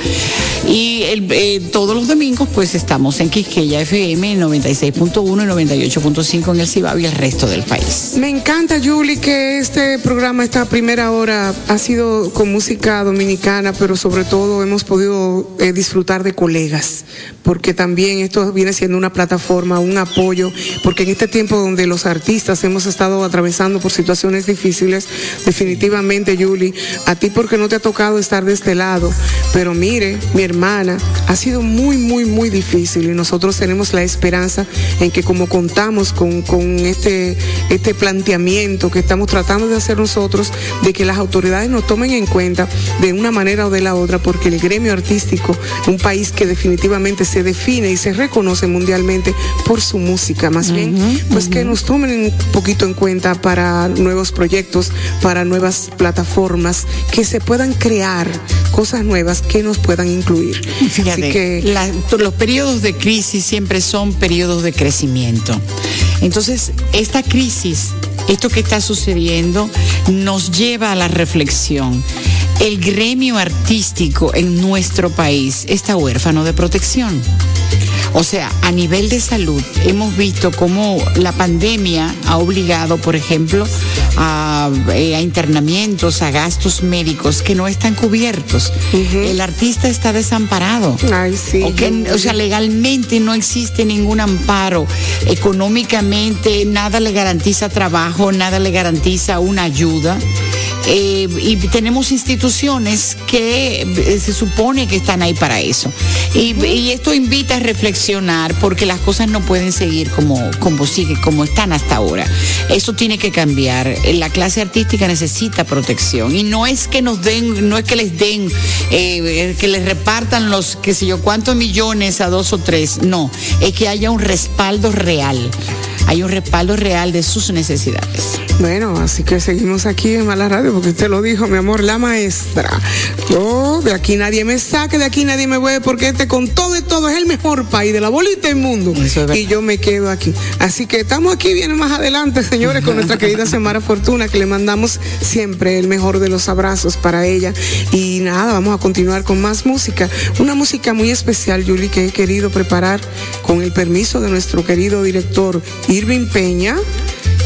[SPEAKER 2] Y el- eh, todos los domingos pues estamos en Quisqueya FM 96.1 y 98.5 en el Cibao y el resto del país.
[SPEAKER 3] Me encanta, Julie, que este programa, esta primera hora, ha sido con música dominicana, pero sobre todo hemos podido eh, disfrutar de colegas, porque también esto viene siendo una plataforma, un apoyo, porque en este tiempo donde los artistas hemos estado atravesando por situaciones difíciles, definitivamente, Julie, a ti porque no te ha tocado estar de este lado, pero mire, mi hermana, ha sido muy, muy, muy difícil y nosotros tenemos la esperanza en que como contamos con, con este, este planteamiento que estamos tratando de hacer nosotros, de que las autoridades nos tomen en cuenta de una manera o de la otra, porque el gremio artístico, un país que definitivamente se define y se reconoce mundialmente por su música, más bien, pues que nos tomen un poquito en cuenta para nuevos proyectos, para nuevas plataformas, que se puedan crear cosas nuevas que nos puedan incluir.
[SPEAKER 2] Fíjate,
[SPEAKER 3] Así que
[SPEAKER 2] la- los periodos de crisis siempre son periodos de crecimiento. Entonces, esta crisis, esto que está sucediendo, nos lleva a la reflexión. El gremio artístico en nuestro país está huérfano de protección. O sea, a nivel de salud, hemos visto cómo la pandemia ha obligado, por ejemplo, a, eh, a internamientos, a gastos médicos que no están cubiertos. El artista está desamparado.
[SPEAKER 3] Ay, sí.
[SPEAKER 2] O, que- o sea, legalmente no existe ningún amparo. Económicamente nada le garantiza trabajo, nada le garantiza una ayuda. Eh, y tenemos instituciones que eh, se supone que están ahí para eso. Y, esto invita a reflexionar porque las cosas no pueden seguir como, como sigue, como están hasta ahora. Eso tiene que cambiar. La clase artística necesita protección. Y no es que nos den, no es que les den, eh, que les repartan los, qué sé yo, cuántos millones a dos o tres. No, es que haya un respaldo real. Hay un respaldo real de sus necesidades.
[SPEAKER 3] Bueno, así que seguimos aquí en Mala Radio, porque usted lo dijo, mi amor, la maestra. Yo, de aquí nadie me saque, de aquí nadie me mueve, porque este con todo y todo es el mejor país de la bolita del mundo.
[SPEAKER 2] Eso es verdad.
[SPEAKER 3] y yo me quedo aquí. Así que estamos aquí, viene más adelante, señores, con nuestra querida Semara Fortuna, que le mandamos siempre el mejor de los abrazos para ella. Y nada, vamos a continuar con más música. Una música muy especial, Julie, que he querido preparar con el permiso de nuestro querido director Irving Peña.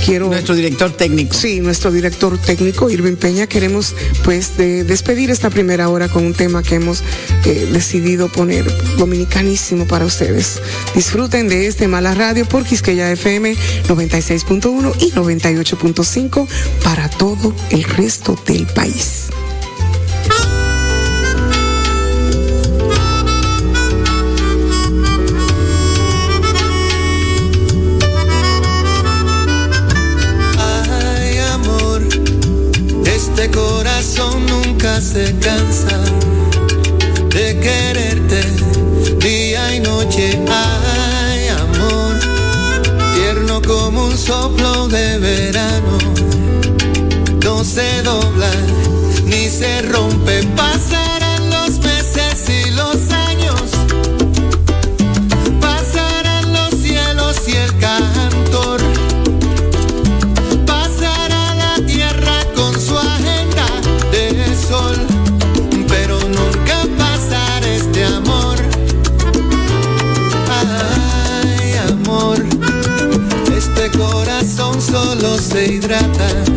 [SPEAKER 3] Quiero
[SPEAKER 2] Nuestro director técnico.
[SPEAKER 3] Sí, nuestro director técnico, Irving Peña, queremos pues de- despedir esta primera hora con un tema que hemos eh, decidido poner dominicanísimo para ustedes. Disfruten de este Mala Radio por Quisqueya FM 96.1 y 98.5 para todo el resto del país.
[SPEAKER 8] Se dobla ni se rompe. Pasarán los meses y los años. Pasarán los cielos y el cantor. Pasará la tierra con su agenda de sol, pero nunca pasará este amor. Ay, amor, este corazón solo se hidrata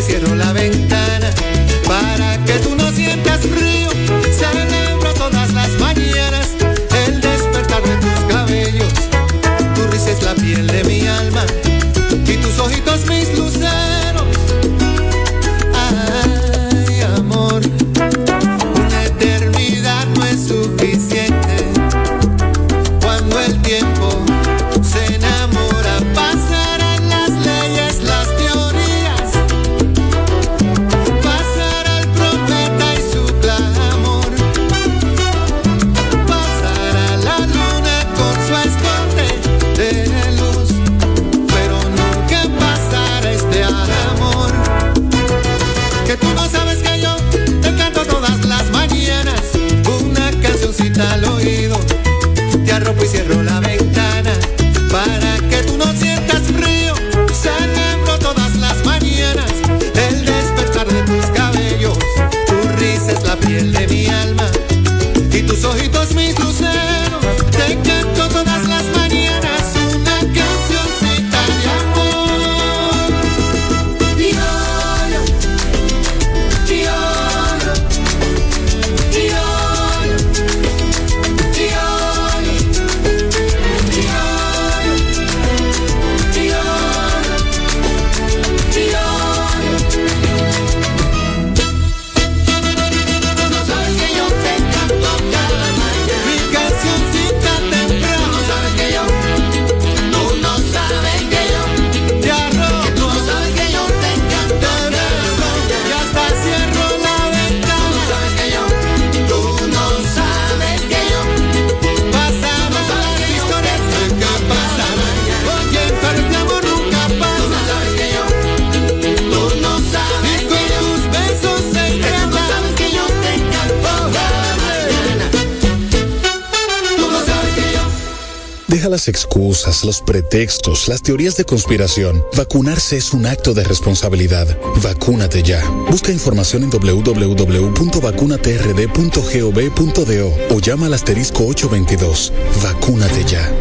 [SPEAKER 8] Cierro la ventana.
[SPEAKER 6] Excusas, los pretextos, las teorías de conspiración. Vacunarse es un acto de responsabilidad. Vacúnate ya. Busca información en www.vacunatrd.gov.do o llama al asterisco 822. Vacúnate ya.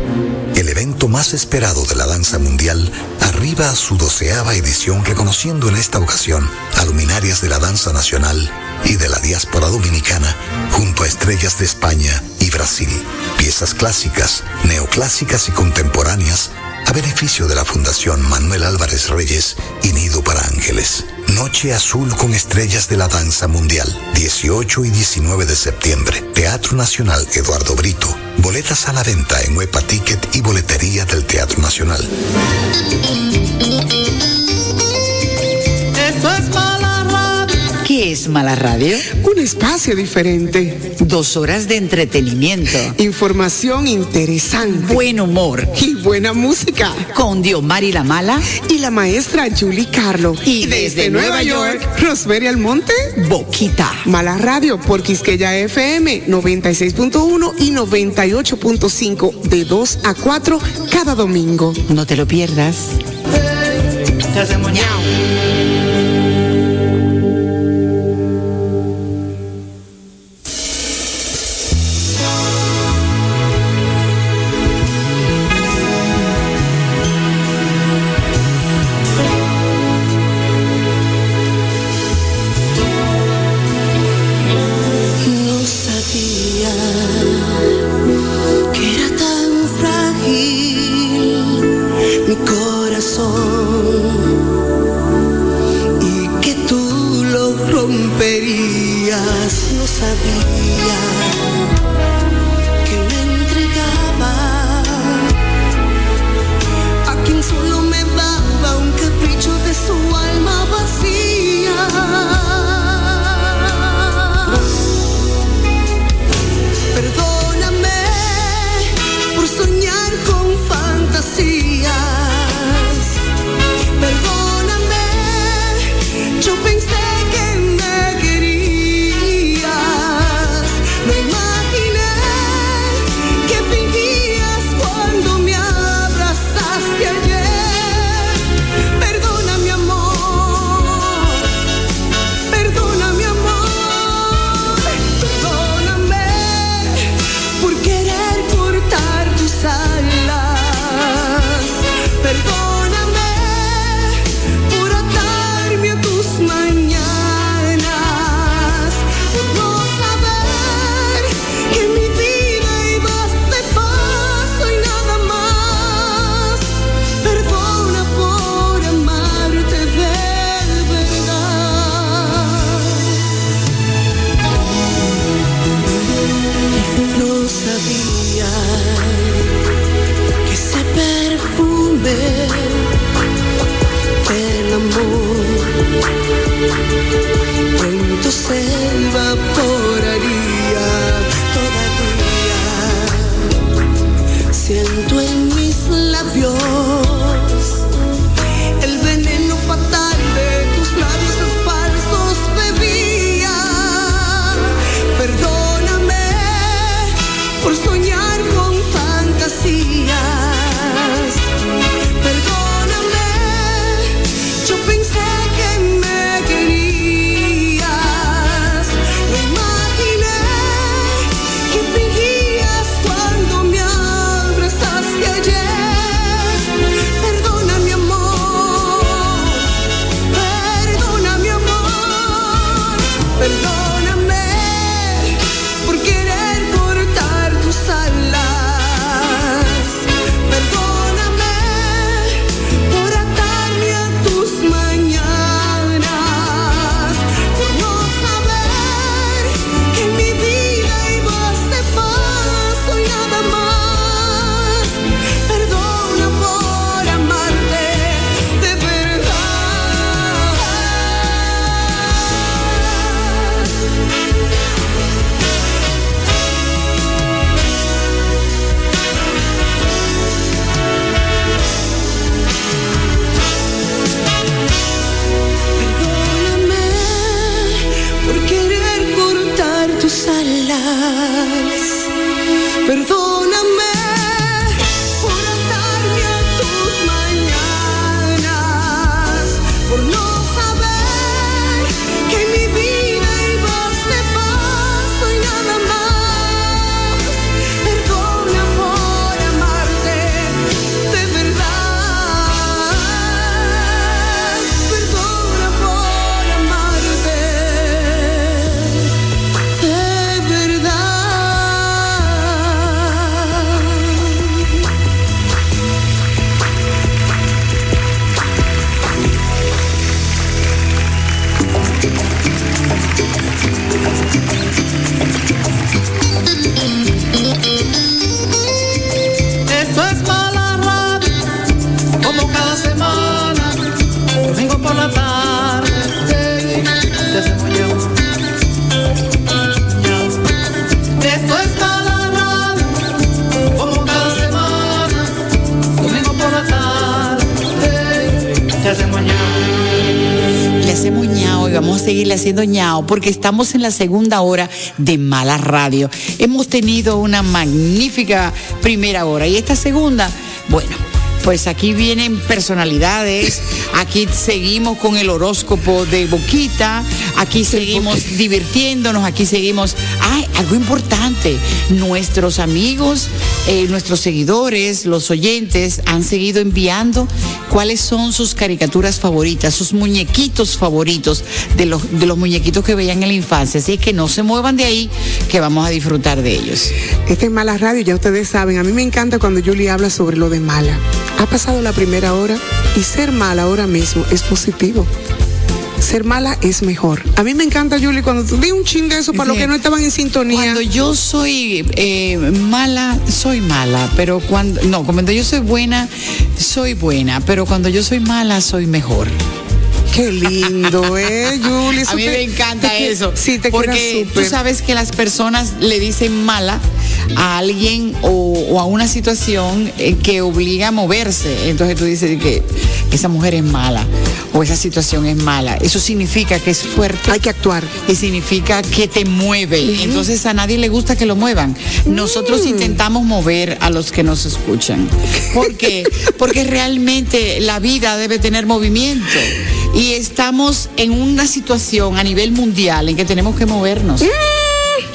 [SPEAKER 9] El evento más esperado de la danza mundial arriba a su doceava edición reconociendo en esta ocasión a luminarias de la danza nacional y de la diáspora dominicana junto a estrellas de España Brasil. Piezas clásicas, neoclásicas y contemporáneas a beneficio de la Fundación Manuel Álvarez Reyes y Nido para Ángeles. Noche Azul con estrellas de la danza mundial, 18 y 19 de septiembre. Teatro Nacional Eduardo Brito. Boletas a la venta en Huepa Ticket y boletería del Teatro Nacional.
[SPEAKER 2] ¿Qué es Mala Radio?
[SPEAKER 3] Un espacio diferente.
[SPEAKER 2] Dos horas de entretenimiento,
[SPEAKER 3] Información interesante.
[SPEAKER 2] buen humor,
[SPEAKER 3] y buena música.
[SPEAKER 2] con Diomar y la Mala,
[SPEAKER 3] Y la maestra Julie Carlo.
[SPEAKER 2] Y desde Nueva York,
[SPEAKER 3] Rosemary Almonte.
[SPEAKER 2] Boquita.
[SPEAKER 3] Mala Radio por Quisqueya FM 96.1 y 98.5 de 2 a 4 cada domingo.
[SPEAKER 2] No te lo pierdas. Porque estamos en la segunda hora de Mala Radio. Hemos tenido una magnífica primera hora y esta segunda, bueno. Pues aquí vienen personalidades, aquí seguimos con el horóscopo de Boquita, aquí seguimos divirtiéndonos, aquí seguimos. ¡Ay! Algo importante, nuestros amigos, eh, nuestros seguidores, los oyentes han seguido enviando cuáles son sus caricaturas favoritas, sus muñequitos favoritos de los, de los muñequitos que veían en la infancia. Así que no se muevan de ahí, que vamos a disfrutar de ellos.
[SPEAKER 3] Esta es Mala Radio, ya ustedes saben, a mí me encanta cuando Julie habla sobre lo de mala. Ha pasado la primera hora y ser mala ahora mismo es positivo. Ser mala es mejor. A mí me encanta, Julie, cuando tú di un chin de eso para los que no estaban en sintonía.
[SPEAKER 2] Cuando yo soy eh, mala, soy mala, pero cuando no, cuando yo soy buena, soy buena, pero cuando yo soy mala, soy mejor.
[SPEAKER 3] Qué lindo, ¿eh, Julie?
[SPEAKER 2] A mí me encanta
[SPEAKER 3] te
[SPEAKER 2] eso.
[SPEAKER 3] Sí, te
[SPEAKER 2] porque tú sabes que las personas le dicen mala a alguien o, o a una situación eh, que obliga a moverse. Entonces tú dices que esa mujer es mala o esa situación es mala. Eso significa que es fuerte.
[SPEAKER 3] Hay que actuar.
[SPEAKER 2] y significa que te mueve. Entonces a nadie le gusta que lo muevan. Nosotros
[SPEAKER 3] Mm.
[SPEAKER 2] intentamos mover a los que nos escuchan. ¿Por qué? Porque realmente la vida debe tener movimiento. Y estamos en una situación a nivel mundial en que tenemos que movernos.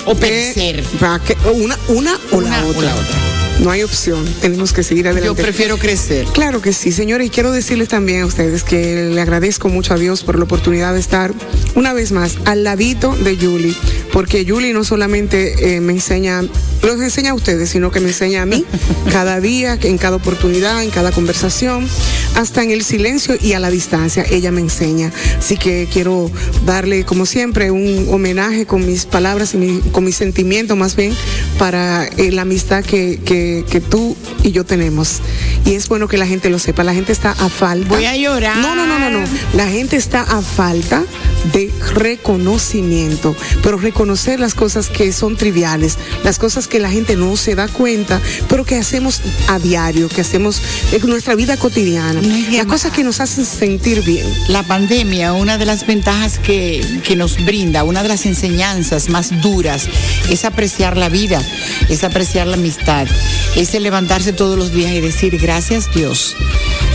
[SPEAKER 2] O perecer.
[SPEAKER 3] Eh, una, una o
[SPEAKER 2] Una
[SPEAKER 3] la
[SPEAKER 2] o
[SPEAKER 3] otra.
[SPEAKER 2] la otra.
[SPEAKER 3] No hay opción. Tenemos que seguir adelante.
[SPEAKER 2] Yo prefiero crecer.
[SPEAKER 3] Claro que sí, señores, y quiero decirles también a ustedes que le agradezco mucho a Dios por la oportunidad de estar una vez más al ladito de Julie, porque Julie no solamente eh, me enseña, los enseña a ustedes, sino que me enseña a mí cada día, en cada oportunidad, en cada conversación, hasta en el silencio y a la distancia, ella me enseña. Así que quiero darle, como siempre, un homenaje con mis palabras y mi- con mis sentimientos más bien para eh, la amistad que, que, que tú y yo tenemos. Y es bueno que la gente lo sepa. La gente está a falta.
[SPEAKER 2] Voy a llorar.
[SPEAKER 3] No, no, no, no, no. La gente está a falta de reconocimiento, pero reconocer las cosas que son triviales, las cosas que la gente no se da cuenta, pero que hacemos a diario, que hacemos en nuestra vida cotidiana, las cosas que nos hacen sentir bien.
[SPEAKER 2] La pandemia, una de las ventajas que, que nos brinda, una de las enseñanzas más duras, es apreciar la vida, es apreciar la amistad, es el levantarse todos los días y decir gracias Dios,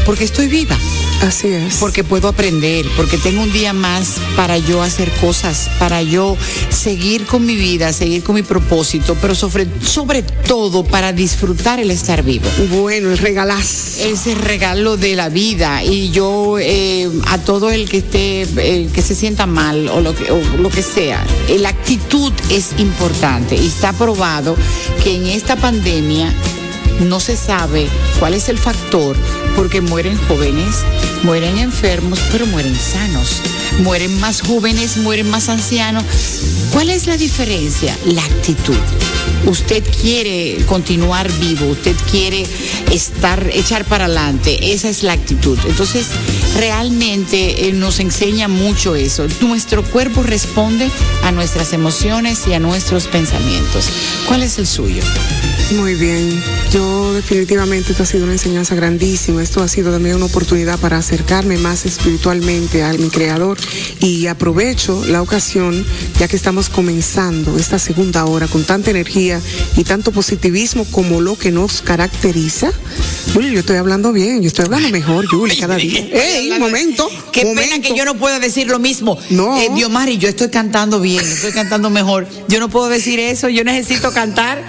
[SPEAKER 2] porque estoy viva,
[SPEAKER 3] Así es.
[SPEAKER 2] porque puedo aprender, porque tengo un día más para yo hacer cosas, para yo seguir con mi vida, seguir con mi propósito, pero sobre, sobre todo para disfrutar el estar vivo
[SPEAKER 3] bueno, el regalazo.
[SPEAKER 2] ese regalo de la vida y yo eh, a todo el que esté eh, que se sienta mal o lo que o lo que sea la actitud es importante y está probado que en esta pandemia no se sabe cuál es el factor porque mueren jóvenes mueren enfermos pero mueren sanos mueren más jóvenes mueren más ancianos ¿cuál es la diferencia? la actitud usted quiere continuar vivo, usted quiere estar, echar para adelante, esa es la actitud. Entonces, realmente eh, nos enseña mucho eso. Nuestro cuerpo responde a nuestras emociones y a nuestros pensamientos. ¿Cuál es el suyo?
[SPEAKER 3] Muy bien. Yo definitivamente esto ha sido una enseñanza grandísima. Esto ha sido también una oportunidad para acercarme más espiritualmente a mi creador y aprovecho la ocasión ya que estamos comenzando esta segunda hora con tanta energía y tanto positivismo como lo que nos caracteriza. Juli, yo estoy hablando bien, yo estoy hablando mejor, Juli, cada día. ¡Ey, momento!
[SPEAKER 2] Qué
[SPEAKER 3] momento.
[SPEAKER 2] pena que yo no pueda decir lo mismo.
[SPEAKER 3] No.
[SPEAKER 2] Eh, Diomari, yo estoy cantando bien, estoy cantando mejor. Yo no puedo decir eso, yo necesito cantar.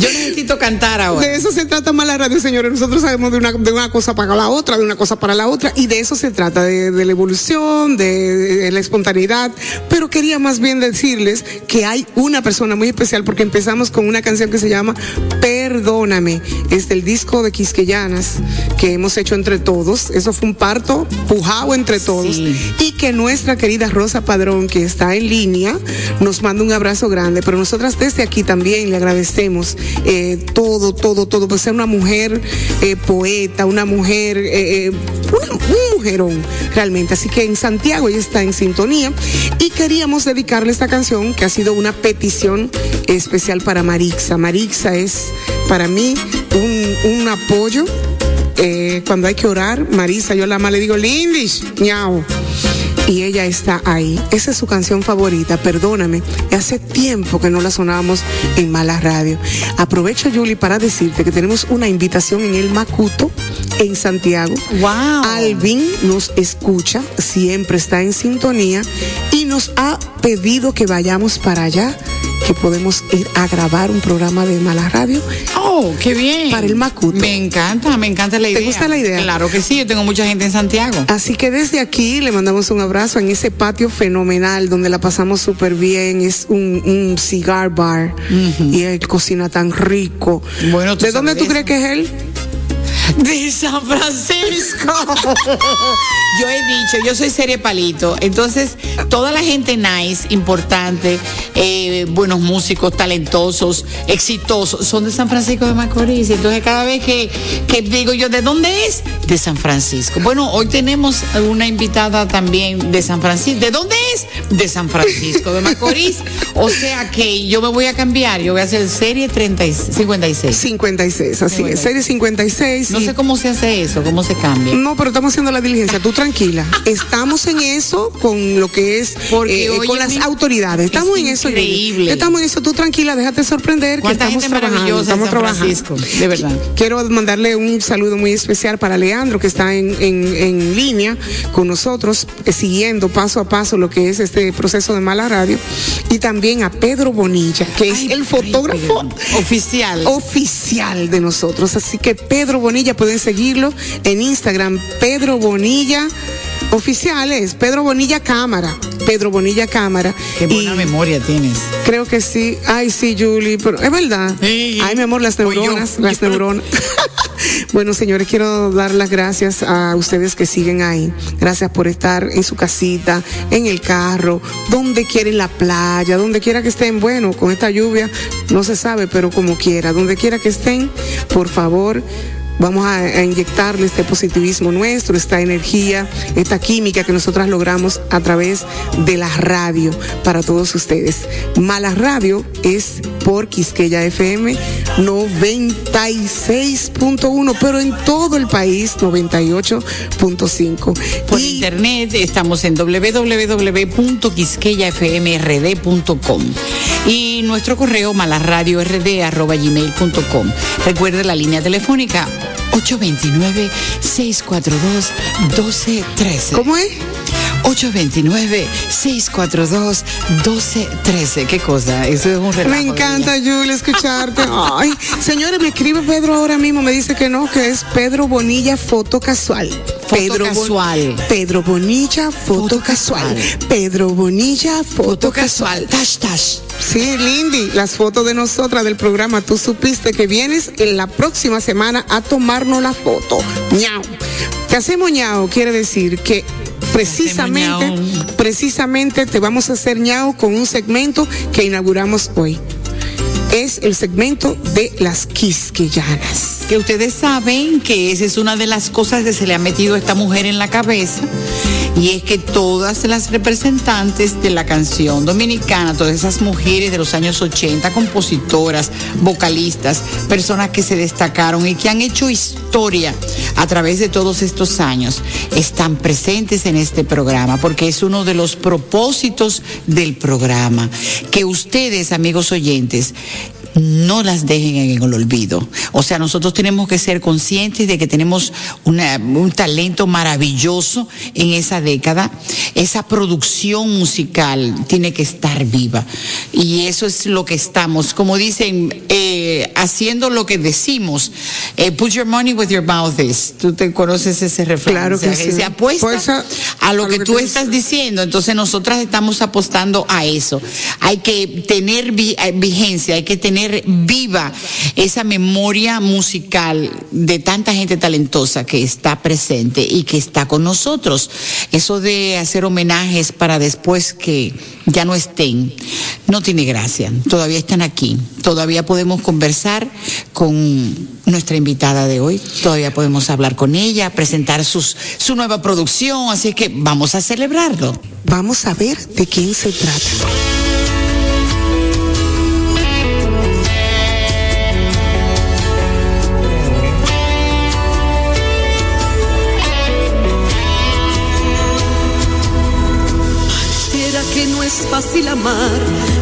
[SPEAKER 2] Yo necesito cantar ahora.
[SPEAKER 3] De eso se trata más la radio, señores. Nosotros sabemos de una, de una cosa para la otra, de una cosa para la otra, y de eso se trata, de, de la evolución, de, de la espontaneidad. Pero quería más bien decirles que hay una persona muy especial porque empezamos con una canción que se llama Perdóname. Es del disco de Quisqueyanas que hemos hecho entre todos. Eso fue un parto pujado entre todos.
[SPEAKER 2] Sí.
[SPEAKER 3] Y que nuestra querida Rosa Padrón, que está en línea, nos manda un abrazo grande. Pero nosotras desde aquí también le agradecemos eh, todo, todo, todo. Pues ser una mujer eh, poeta, una mujer, eh, una mujerón, realmente. Así que en Santiago ella está en sintonía y queríamos dedicarle esta canción que ha sido una petición especial para Marixa. Marixa es para mí un, un apoyo cuando hay que orar, Marisa, yo la más le digo, Lindish, ñao. Y ella está ahí. Esa es su canción favorita, perdóname. Hace tiempo que no la sonábamos en Mala Radio. Aprovecho, Julie, para decirte que tenemos una invitación en el Macuto, en Santiago.
[SPEAKER 2] Wow.
[SPEAKER 3] Alvin nos escucha, siempre está en sintonía y nos ha pedido que vayamos para allá, que podemos ir a grabar un programa de Mala Radio.
[SPEAKER 2] Oh, qué bien.
[SPEAKER 3] Para el Macuto.
[SPEAKER 2] Me encanta, me encanta la
[SPEAKER 3] ¿Te
[SPEAKER 2] idea.
[SPEAKER 3] gusta la idea?
[SPEAKER 2] Claro que sí, yo tengo mucha gente en Santiago.
[SPEAKER 3] Así que desde aquí le mandamos un abrazo en ese patio fenomenal donde la pasamos súper bien. Es un, un cigar bar y él cocina tan rico.
[SPEAKER 2] Bueno, tú
[SPEAKER 3] ¿De dónde tú crees que es él?
[SPEAKER 2] De San Francisco. yo he dicho, yo soy serie palito. Entonces, toda la gente nice, importante, eh, buenos músicos, talentosos, exitosos, son de San Francisco de Macorís. Entonces, cada vez que, que digo yo, ¿de dónde es? De San Francisco. Bueno, hoy tenemos una invitada también de San Francisco. ¿De dónde es? De San Francisco de Macorís. O sea que yo me voy a cambiar. Yo voy a hacer serie 30 y 56.
[SPEAKER 3] 56, así es. Serie 56.
[SPEAKER 2] No sé cómo se hace eso, cómo se cambia.
[SPEAKER 3] No, pero estamos haciendo la diligencia. Tú tranquila. Estamos en eso con lo que es
[SPEAKER 2] Porque,
[SPEAKER 3] eh,
[SPEAKER 2] oye,
[SPEAKER 3] con las
[SPEAKER 2] mi-
[SPEAKER 3] autoridades. Estamos
[SPEAKER 2] es
[SPEAKER 3] en eso.
[SPEAKER 2] increíble.
[SPEAKER 3] Estamos en eso. Tú tranquila, déjate sorprender. Que estamos
[SPEAKER 2] gente
[SPEAKER 3] trabajando. Estamos
[SPEAKER 2] San
[SPEAKER 3] trabajando.
[SPEAKER 2] De verdad.
[SPEAKER 3] Quiero mandarle un saludo muy especial para Leandro, que está en, en, en línea con nosotros, eh, siguiendo paso a paso lo que es este proceso de mala radio. Y también a Pedro Bonilla, que es
[SPEAKER 2] Ay,
[SPEAKER 3] el fotógrafo
[SPEAKER 2] oficial.
[SPEAKER 3] oficial de nosotros. Así que Pedro Bonilla pueden seguirlo en Instagram, Pedro Bonilla oficial es Pedro Bonilla Cámara, Pedro Bonilla Cámara.
[SPEAKER 2] Qué buena
[SPEAKER 3] Y
[SPEAKER 2] memoria tienes.
[SPEAKER 3] Creo que sí. Ay, sí, Julie, pero es verdad.
[SPEAKER 2] Sí.
[SPEAKER 3] Ay, mi amor, las
[SPEAKER 2] yo-
[SPEAKER 3] neuronas, las
[SPEAKER 2] yo-
[SPEAKER 3] neuronas. bueno, señores, quiero dar las gracias a ustedes que siguen ahí. Gracias por estar en su casita, en el carro, donde quiera en la playa, donde quiera que estén. Bueno, con esta lluvia no se sabe, pero como quiera, donde quiera que estén, por favor. Vamos a, a inyectarle este positivismo nuestro, esta energía, esta química que nosotras logramos a través de la radio para todos ustedes. Mala Radio es por Quisqueya FM 96.1, pero en todo el país 98.5.
[SPEAKER 2] Por
[SPEAKER 3] Y-
[SPEAKER 2] internet estamos en www.quisqueyafmrd.com y nuestro correo malaradiord.gmail.com. Recuerde la línea telefónica 829-642-1213.
[SPEAKER 3] ¿Cómo es?
[SPEAKER 2] 829-642-1213. ¿Qué cosa? Eso es un relajo.
[SPEAKER 3] Me encanta. Julia, escucharte. Ay, señores, me escribe Pedro ahora mismo, me dice que no, que es Pedro Bonilla Foto Casual. Pedro
[SPEAKER 2] casual.
[SPEAKER 3] Pedro Bonilla Foto,
[SPEAKER 2] Foto
[SPEAKER 3] casual.
[SPEAKER 2] casual.
[SPEAKER 3] Pedro Bonilla Foto,
[SPEAKER 2] Foto
[SPEAKER 3] casual.
[SPEAKER 2] Tash, tash.
[SPEAKER 3] Sí, Lindy, las fotos de nosotras del programa. Tú supiste que vienes en la próxima semana a tomarnos la foto. ñao. Que hacemos ñao quiere decir que precisamente, precisamente te vamos a hacer ñao con un segmento que inauguramos hoy. Es el segmento de las quisqueyanas.
[SPEAKER 2] que ustedes saben que esa es una de las cosas que se le ha metido a esta mujer en la cabeza y es que todas las representantes de la canción dominicana, todas esas mujeres de los años 80, compositoras, vocalistas, personas que se destacaron y que han hecho historia a través de todos estos años, están presentes en este programa porque es uno de los propósitos del programa, que ustedes, amigos oyentes, no las dejen en el olvido. O sea, nosotros tenemos que ser conscientes de que tenemos una- un talento maravilloso en esa década. Esa producción musical tiene que estar viva. Y eso es lo que estamos, como dicen, eh, haciendo lo que decimos. Eh, put your money where your mouth is. Tú te conoces ese refrán.
[SPEAKER 3] Claro
[SPEAKER 2] O sea,
[SPEAKER 3] que sí.
[SPEAKER 2] se apuesta a lo que tú estás diciendo. Entonces nosotras estamos apostando a eso. Hay que tener vi- eh, vigencia, hay que tener viva esa memoria musical de tanta gente talentosa que está presente y que está con nosotros. Eso de hacer homenajes para después que ya no estén, no tiene gracia. Todavía están aquí. Todavía podemos conversar con nuestra invitada de hoy. Todavía podemos hablar con ella, presentar sus, su nueva producción. Así que vamos a celebrarlo.
[SPEAKER 3] Vamos a ver de quién se trata.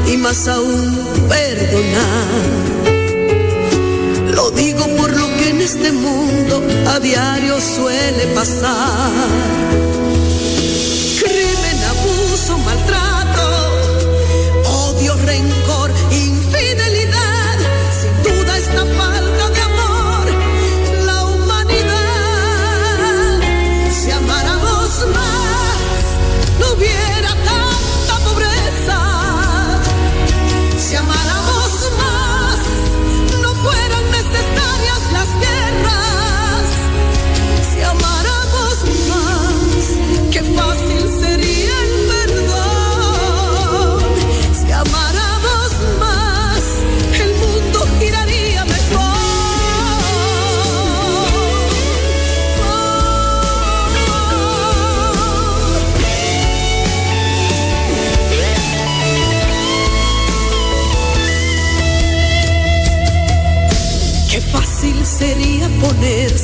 [SPEAKER 10] Y más aún perdonar. Lo digo por lo que en este mundo a diario suele pasar.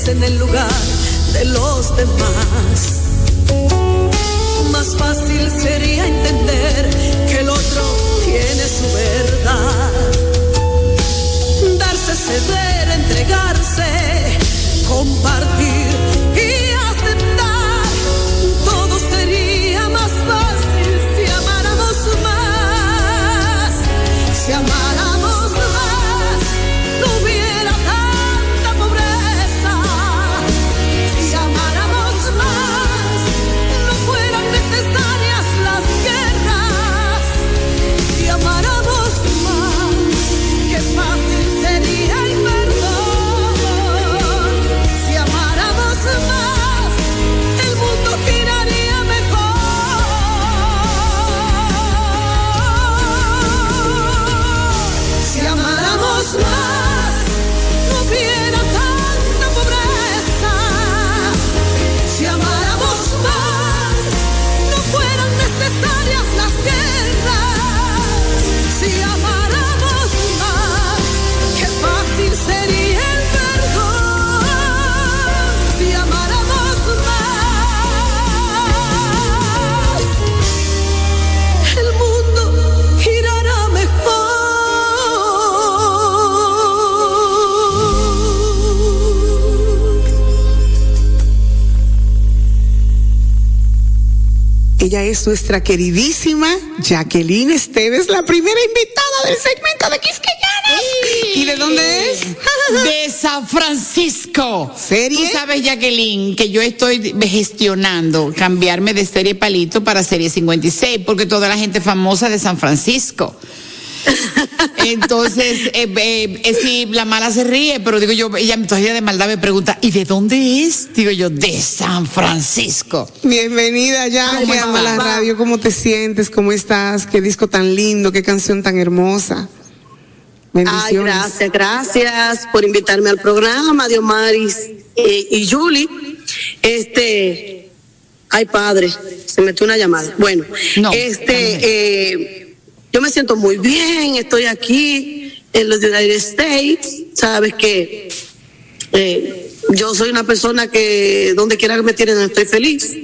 [SPEAKER 10] En el lugar de los demás. Más fácil sería entender que el otro tiene su verdad. Darse, ceder, entregarse, compartir
[SPEAKER 3] Ella es nuestra queridísima Jacqueline Esteves, la primera invitada del segmento de Quisqueyanas. ¿Y de dónde es?
[SPEAKER 2] De San Francisco.
[SPEAKER 3] ¿Serie?
[SPEAKER 2] Tú sabes, Jacqueline, que yo estoy gestionando cambiarme de serie Palito para serie 56, porque toda la gente famosa de San Francisco. Entonces, eh, eh, eh, si la mala se ríe, pero digo yo, ella todavía de maldad me pregunta, ¿y de dónde es? Digo yo, de San Francisco.
[SPEAKER 3] Bienvenida ya
[SPEAKER 2] ¿Cómo
[SPEAKER 3] a la radio. ¿Cómo te sientes? ¿Cómo estás? Qué disco tan lindo, qué canción tan hermosa.
[SPEAKER 11] Ay, gracias, gracias por invitarme al programa, Diomaris eh, y Julie. Este, ay padre, se metió una llamada. Bueno,
[SPEAKER 2] No,
[SPEAKER 11] este, eh, yo me siento muy bien, estoy aquí en los United States, sabes que eh, yo soy una persona que donde quiera que me tienen estoy feliz.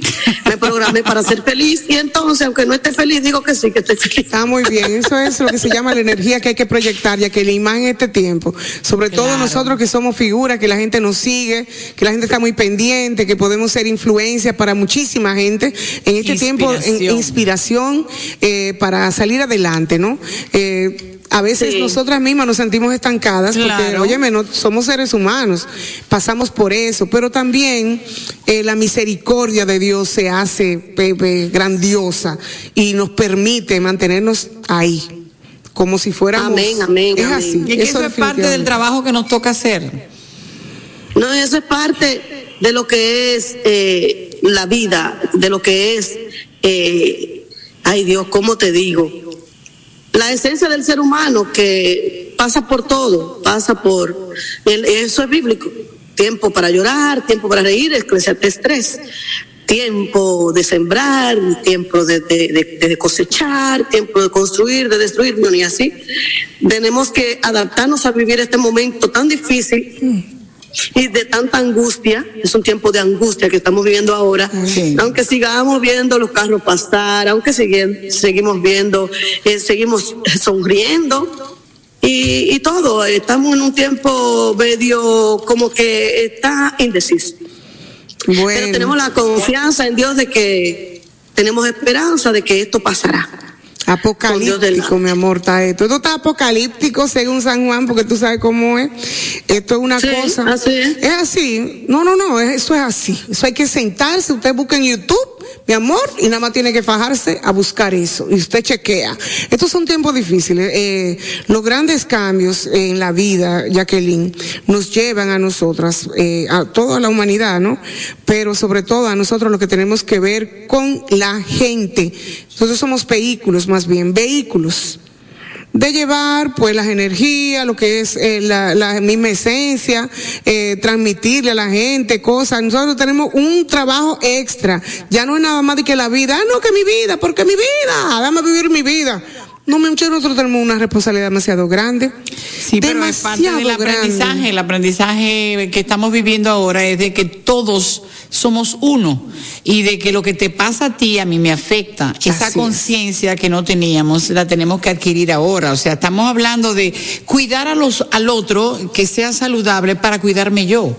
[SPEAKER 11] Me programé para ser feliz y entonces, aunque no esté feliz, digo que sí, que estoy feliz.
[SPEAKER 3] Está muy bien, eso es lo que se llama la energía que hay que proyectar, ya que la imagen en este tiempo, sobre todo nosotros que somos figuras, que la gente nos sigue, que la gente está muy pendiente, que podemos ser influencia para muchísima gente en este tiempo, en
[SPEAKER 2] inspiración
[SPEAKER 3] eh, para salir adelante, ¿no? Eh, a veces
[SPEAKER 11] Sí.
[SPEAKER 3] nosotras mismas nos sentimos estancadas porque,
[SPEAKER 2] Claro.
[SPEAKER 3] óyeme, no, somos seres humanos, pasamos por eso, pero también eh, la misericordia de Dios se hace Pepe, grandiosa y nos permite mantenernos ahí como si fuéramos.
[SPEAKER 11] Amén, amén,
[SPEAKER 3] Es
[SPEAKER 11] amén.
[SPEAKER 3] así.
[SPEAKER 2] Y que eso es parte del trabajo que nos toca hacer.
[SPEAKER 11] No, eso es parte de lo que es eh, la vida, de lo que es, eh, ay Dios, ¿cómo te digo? La esencia del ser humano que pasa por todo, pasa por, el- eso es bíblico, tiempo para llorar, tiempo para reír, 3, tiempo de sembrar, tiempo de, de- cosechar, tiempo de construir, de destruir, ni así. Tenemos que adaptarnos a vivir este momento tan difícil y de tanta angustia, es un tiempo de angustia que estamos viviendo ahora,
[SPEAKER 2] Sí.
[SPEAKER 11] aunque sigamos viendo los carros pasar, aunque siguen- seguimos viendo, eh, seguimos sonriendo y, y todo, estamos en un tiempo medio como que está indeciso. Pero tenemos la confianza en Dios de que tenemos esperanza de que esto pasará.
[SPEAKER 3] Apocalíptico, mi amor, está esto. Esto está apocalíptico según San Juan, porque tú sabes cómo es. Esto es una
[SPEAKER 11] Sí,
[SPEAKER 3] cosa.
[SPEAKER 11] así es.
[SPEAKER 3] Es así. No, no, no, es- eso es así. Eso hay que sentarse, usted busca en YouTube, mi amor, y nada más tiene que fajarse a buscar eso. Y usted chequea. Estos son tiempos difíciles. Eh, los grandes cambios en la vida, Jacqueline, nos llevan a nosotras, eh, a toda la humanidad, ¿no? Pero sobre todo a nosotros lo que tenemos que ver con la gente. Nosotros somos vehículos, más bien, vehículos de llevar pues las energías, lo que es eh, la, la misma esencia, eh, transmitirle a la gente cosas. Nosotros tenemos un trabajo extra. Ya no es nada más de que la vida, ah, no, que mi vida, porque mi vida, dame vivir mi vida. No, nosotros tenemos una responsabilidad demasiado grande.
[SPEAKER 2] Sí, pero es parte del
[SPEAKER 3] demasiado grande.
[SPEAKER 2] aprendizaje. El aprendizaje que estamos viviendo ahora es de que todos somos uno y de que lo que te pasa a ti a mí me afecta. Esa
[SPEAKER 3] es.
[SPEAKER 2] conciencia que no teníamos la tenemos que adquirir ahora. O sea, estamos hablando de cuidar a los al otro que sea saludable para cuidarme yo.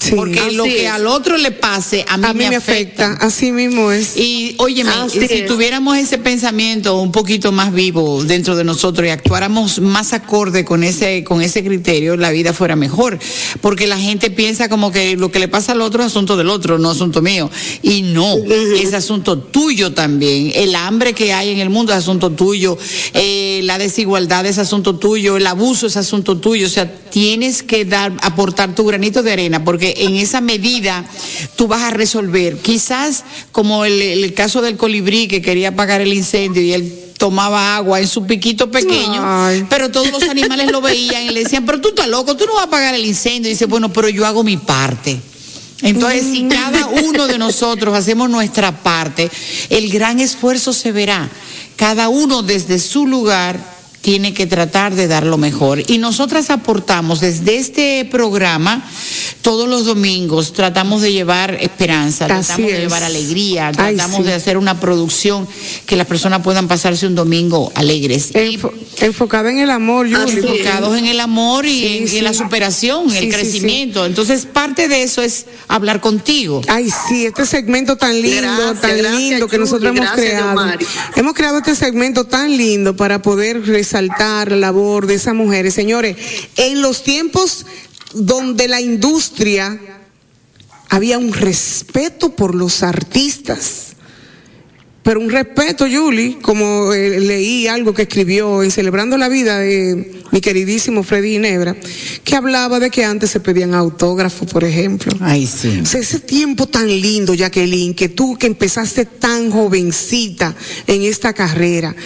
[SPEAKER 3] Sí.
[SPEAKER 2] Porque lo que
[SPEAKER 11] es.
[SPEAKER 2] al otro le pase a mí,
[SPEAKER 3] a mí me afecta. así mismo es.
[SPEAKER 2] Y óyeme,
[SPEAKER 11] Así
[SPEAKER 2] si
[SPEAKER 11] es.
[SPEAKER 2] tuviéramos ese pensamiento un poquito más vivo dentro de nosotros y actuáramos más acorde con ese con ese criterio, la vida fuera mejor, porque la gente piensa como que lo que le pasa al otro es asunto del otro, no asunto mío, y no, es asunto tuyo también. El hambre que hay en el mundo es asunto tuyo, eh, la desigualdad es asunto tuyo, el abuso es asunto tuyo, o sea, tienes que dar aportar tu granito de arena porque en esa medida tú vas a resolver. Quizás como el, el caso del colibrí que quería apagar el incendio y él tomaba agua en su piquito pequeño,
[SPEAKER 3] Ay.
[SPEAKER 2] pero todos los animales lo veían y le decían, pero tú estás loco, tú no vas a apagar el incendio. Y dice, bueno, pero yo hago mi parte. Entonces, si cada uno de nosotros hacemos nuestra parte, el gran esfuerzo se verá. Cada uno desde su lugar tiene que tratar de dar lo mejor. Y nosotras aportamos desde este programa, todos los domingos, tratamos de llevar esperanza,
[SPEAKER 3] Así
[SPEAKER 2] tratamos de llevar alegría,
[SPEAKER 3] Ay,
[SPEAKER 2] tratamos
[SPEAKER 3] sí.
[SPEAKER 2] de hacer una producción que las personas puedan pasarse un domingo alegres.
[SPEAKER 3] Enfocada en el amor, porque-
[SPEAKER 2] enfocados en el amor y,
[SPEAKER 3] Sí,
[SPEAKER 2] en, y
[SPEAKER 3] sí.
[SPEAKER 2] en la superación,
[SPEAKER 3] Sí,
[SPEAKER 2] el
[SPEAKER 3] sí,
[SPEAKER 2] crecimiento. Entonces, parte de eso es hablar contigo.
[SPEAKER 3] Ay, sí, este segmento tan lindo,
[SPEAKER 11] Gracias,
[SPEAKER 3] tan
[SPEAKER 11] gracias,
[SPEAKER 3] lindo que nosotros hemos
[SPEAKER 11] gracias,
[SPEAKER 3] creado. Hemos creado este segmento tan lindo para poder resaltar la labor de esas mujeres. Señores, en los tiempos donde la industria había un respeto por los artistas. Pero un respeto, Julie, como eh, leí algo que escribió en Celebrando la Vida de mi queridísimo Freddy Ginebra, que hablaba de que antes se pedían autógrafos, por ejemplo.
[SPEAKER 2] Ay, sí.
[SPEAKER 3] O sea, ese tiempo tan lindo, Jacqueline, que tú que empezaste tan jovencita en esta carrera.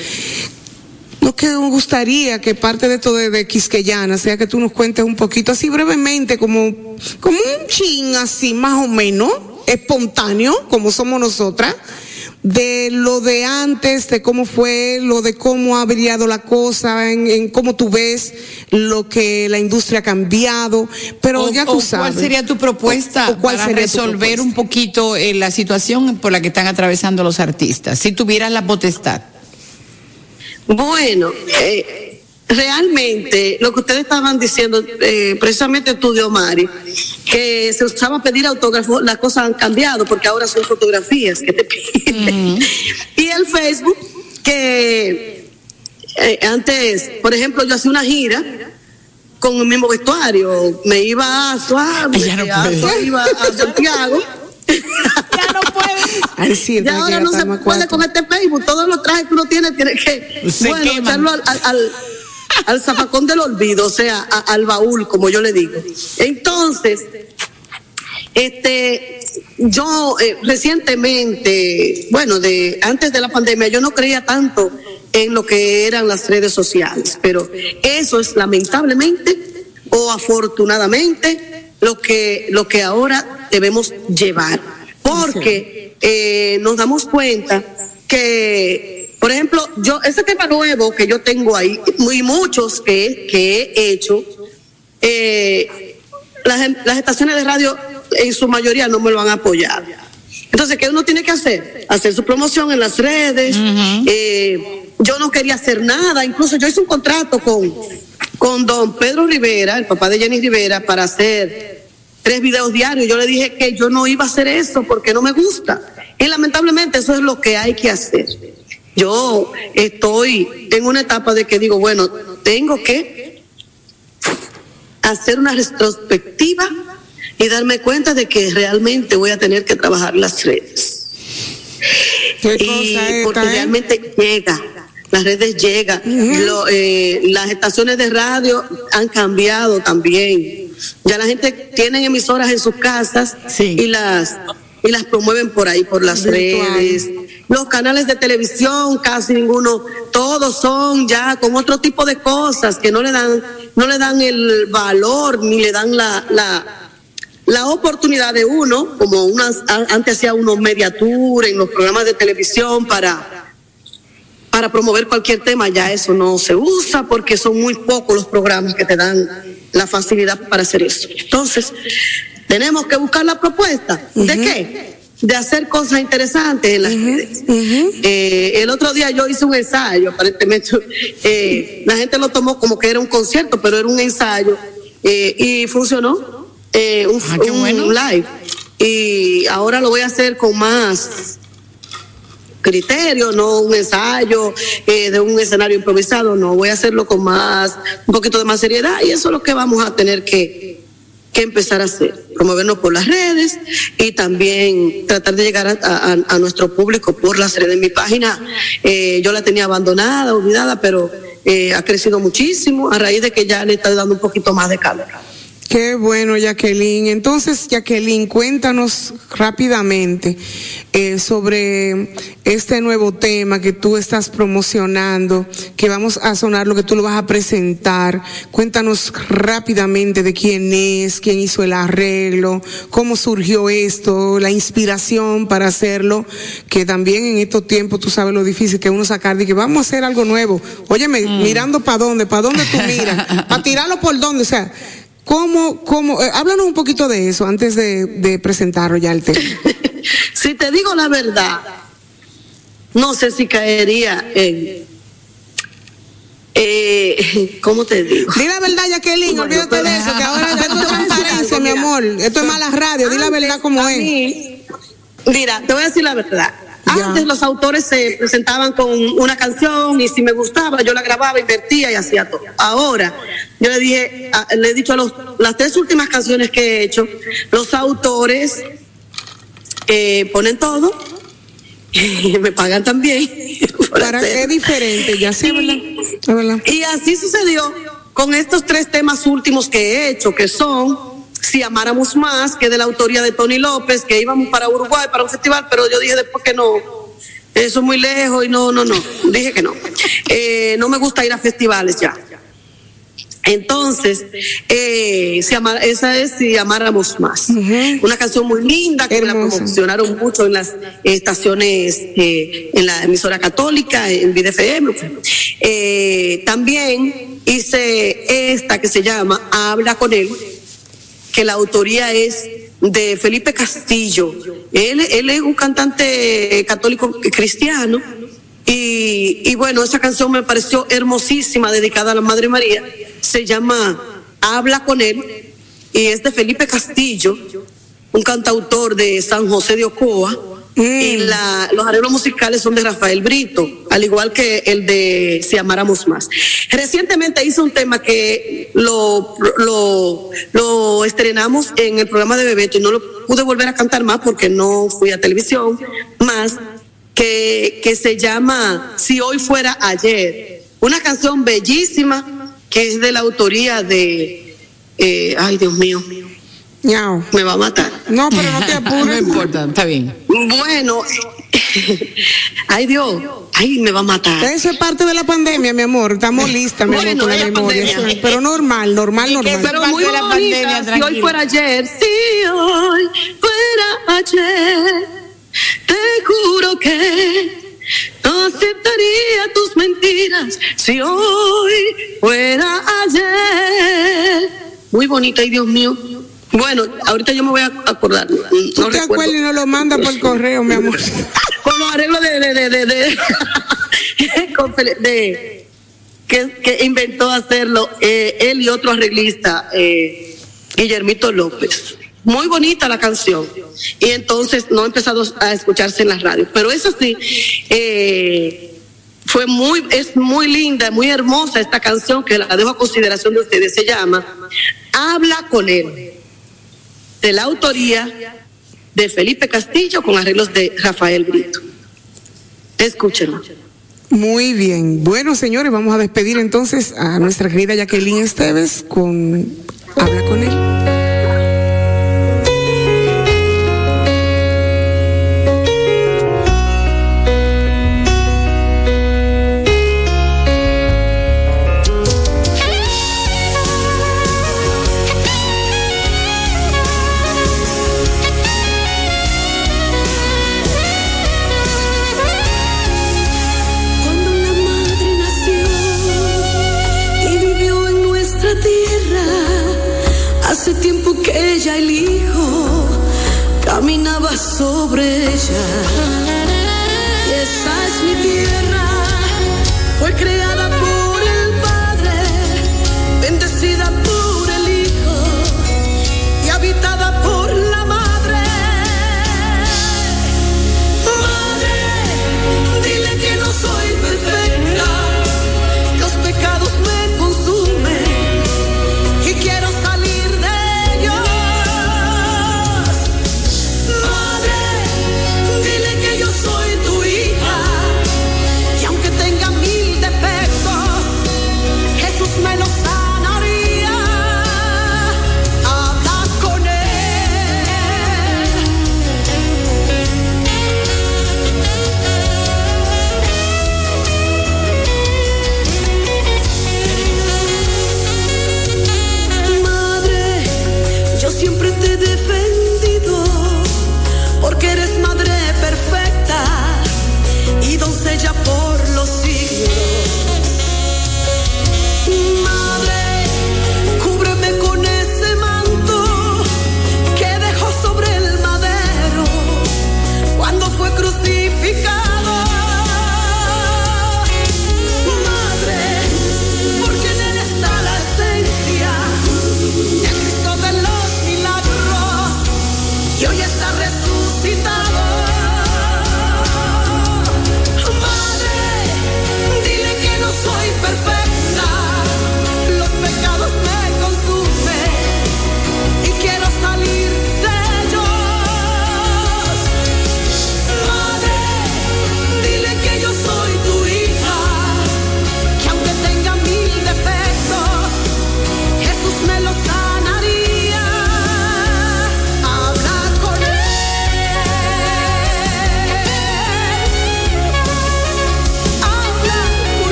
[SPEAKER 3] Lo que me gustaría que parte de esto de, de Quisqueyana sea que tú nos cuentes un poquito así brevemente, como, como un chin así más o menos, espontáneo, como somos nosotras, de lo de antes, de cómo fue, lo de cómo ha variado la cosa, en, en cómo tú ves lo que la industria ha cambiado, pero
[SPEAKER 2] O-
[SPEAKER 3] ya
[SPEAKER 2] o
[SPEAKER 3] tú sabes.
[SPEAKER 2] ¿Cuál sería tu propuesta
[SPEAKER 3] O- o cuál
[SPEAKER 2] para
[SPEAKER 3] sería
[SPEAKER 2] resolver
[SPEAKER 3] propuesta?
[SPEAKER 2] un poquito eh, la situación por la que están atravesando los artistas? Si tuvieras la potestad.
[SPEAKER 11] Bueno, eh, realmente lo que ustedes estaban diciendo, eh, precisamente tú, Mari, que se usaba pedir autógrafos, las cosas han cambiado porque ahora son fotografías que te piden. Y el Facebook, que eh, antes, por ejemplo, yo hacía una gira con el mismo vestuario, me iba a Suárez,
[SPEAKER 2] no
[SPEAKER 11] iba a Santiago.
[SPEAKER 2] Ya no
[SPEAKER 3] Ay, sí,
[SPEAKER 11] Y
[SPEAKER 3] entonces
[SPEAKER 11] ahora no se puede
[SPEAKER 3] cuatro.
[SPEAKER 11] con este Facebook. Todos los trajes que uno tiene tiene que
[SPEAKER 2] Se
[SPEAKER 11] bueno,
[SPEAKER 2] queman.
[SPEAKER 11] echarlo al, al, al- al zafacón del olvido, o sea, a- al baúl, como yo le digo. Entonces, este, yo eh, recientemente, bueno, de antes de la pandemia, yo no creía tanto en lo que eran las redes sociales, pero eso es lamentablemente o afortunadamente lo que lo que ahora debemos llevar, porque eh, nos damos cuenta que, por ejemplo, yo ese tema nuevo que yo tengo ahí y muchos que, que he hecho, eh, las, las estaciones de radio en su mayoría no me lo han apoyado. Entonces, ¿qué uno tiene que hacer? Hacer su promoción en las redes. Eh, yo no quería hacer nada, incluso yo hice un contrato con, con don Pedro Rivera, el papá de Jenny Rivera, para hacer tres videos diarios. Yo le dije que yo no iba a hacer eso porque no me gusta. Y lamentablemente eso es lo que hay que hacer. Yo estoy en una etapa de que digo, bueno, tengo que hacer una retrospectiva y darme cuenta de que realmente voy a tener que trabajar las redes.
[SPEAKER 3] ¿Qué
[SPEAKER 11] Y
[SPEAKER 3] cosa
[SPEAKER 11] porque
[SPEAKER 3] esta, eh?
[SPEAKER 11] realmente llega, las redes llegan, Lo, eh, las estaciones de radio han cambiado también. Ya la gente tiene emisoras en sus casas
[SPEAKER 2] Sí.
[SPEAKER 11] y las y las promueven por ahí por las
[SPEAKER 3] Virtual.
[SPEAKER 11] redes. Los canales de televisión casi ninguno, todos son ya con otro tipo de cosas que no le dan no le dan el valor ni le dan la la la oportunidad de uno, como unas, antes hacía uno media tour en los programas de televisión para, para promover cualquier tema, ya eso no se usa porque son muy pocos los programas que te dan la facilidad para hacer eso. Entonces, tenemos que buscar la propuesta. ¿De qué? De hacer cosas interesantes en las redes. Eh, el otro día yo hice un ensayo, aparentemente eh, la gente lo tomó como que era un concierto, pero era un ensayo eh, y funcionó. Eh, un,
[SPEAKER 2] Ah,
[SPEAKER 11] un
[SPEAKER 2] bueno.
[SPEAKER 11] live. Y ahora lo voy a hacer con más criterio, no un ensayo eh, de un escenario improvisado, no, voy a hacerlo con más, un poquito de más seriedad y eso es lo que vamos a tener que, que empezar a hacer, promovernos por las redes y también tratar de llegar a, a- nuestro público por las redes. Mi página eh, yo la tenía abandonada, olvidada, pero eh, ha crecido muchísimo a raíz de que ya le está dando un poquito más de calor.
[SPEAKER 3] Qué bueno, Jacqueline. Entonces, Jacqueline, cuéntanos rápidamente eh, sobre este nuevo tema que tú estás promocionando, que vamos a sonar lo que tú lo vas a presentar. Cuéntanos rápidamente de quién es, quién hizo el arreglo, cómo surgió esto, la inspiración para hacerlo, que también en estos tiempos tú sabes lo difícil que uno sacar de que vamos a hacer algo nuevo. Óyeme, mirando para dónde, para dónde tú miras, para tirarlo por dónde, o sea, ¿Cómo, cómo? eh, háblanos un poquito de eso antes de, de presentarlo ya el tema.
[SPEAKER 11] Si te digo la verdad, no sé si caería en... Eh, ¿Cómo te digo?
[SPEAKER 3] Di la verdad, Jacqueline, olvídate
[SPEAKER 11] pero-
[SPEAKER 3] de eso, que ahora esto es
[SPEAKER 11] Pero te voy a decir
[SPEAKER 3] transparencia, mi amor. Esto es mala radio, di la verdad como es.
[SPEAKER 11] mí, mira, te voy a decir la verdad.
[SPEAKER 3] Ya.
[SPEAKER 11] Antes los autores se presentaban con una canción y si me gustaba yo la grababa, invertía y hacía todo. Ahora, yo le dije, le he dicho a los, las tres últimas canciones que he hecho, los autores eh, ponen todo y me pagan también.
[SPEAKER 3] Para que es diferente, ya sí, es verdad. Es verdad.
[SPEAKER 11] Y así sucedió con estos tres temas últimos que he hecho, que son Si amáramos más, que es de la autoría de Tony López, que íbamos para Uruguay para un festival, pero yo dije después que no, eso es muy lejos y no, no, no, dije que no. Eh, no me gusta ir a festivales ya. Entonces, eh, si ama- esa es Si amáramos más. Una canción muy linda que me la
[SPEAKER 3] Hermosa.
[SPEAKER 11] promocionaron mucho en las estaciones, eh, en la emisora católica, en VDFM. Eh, también hice esta que se llama Habla con él, que la autoría es de Felipe Castillo. Él, él es un cantante católico cristiano. Y, y bueno, esa canción me pareció hermosísima, dedicada a la Madre María. Se llama Habla con él y es de Felipe Castillo, un cantautor de San José de Ocoa. Y la- los arreglos musicales son de Rafael Brito, al igual que el de Si Amáramos Más. Recientemente hice un tema que lo, estrenamos en el programa de Bebeto y no lo pude volver a cantar más porque no fui a televisión más, que, que se llama Si Hoy Fuera Ayer. Una canción bellísima que es de la autoría de, eh, ay Dios mío,
[SPEAKER 10] Ñao.
[SPEAKER 11] me va a matar.
[SPEAKER 10] No, pero no te
[SPEAKER 2] no
[SPEAKER 10] apures.
[SPEAKER 2] importa, está bien.
[SPEAKER 11] Bueno, ay Dios, ay me va a matar.
[SPEAKER 10] Eso es parte de la pandemia, mi amor. Estamos listas, mi amor,
[SPEAKER 11] Bueno,
[SPEAKER 10] con la
[SPEAKER 11] es la
[SPEAKER 10] memoria.
[SPEAKER 11] pandemia.
[SPEAKER 10] Eso es- Pero normal, normal, normal.
[SPEAKER 11] Pero
[SPEAKER 2] parte
[SPEAKER 11] muy
[SPEAKER 2] de la
[SPEAKER 11] bonita,
[SPEAKER 2] pandemia,
[SPEAKER 11] si hoy fuera ayer, si hoy fuera ayer, te juro que no aceptaría tus mentiras si hoy fuera ayer. Muy bonita, ay Dios mío. Bueno, ahorita yo me voy a acordar. No
[SPEAKER 10] Tú te acuerdas y no lo manda por correo, mi amor.
[SPEAKER 11] Con los arreglos de, de, de, de, de, que, que inventó hacerlo eh, él y otro arreglista, eh, Guillermito López. Muy bonita la canción. Y entonces no ha empezado a escucharse en la radio. Pero eso sí, eh, fue muy, es muy linda, muy hermosa esta canción que la dejo a consideración de ustedes. Se llama Habla con él. De la autoría de Felipe Castillo con arreglos de Rafael Brito. Escúchenlo.
[SPEAKER 10] Muy bien. Bueno, señores, vamos a despedir entonces a nuestra querida Jacqueline Esteves con Habla con él.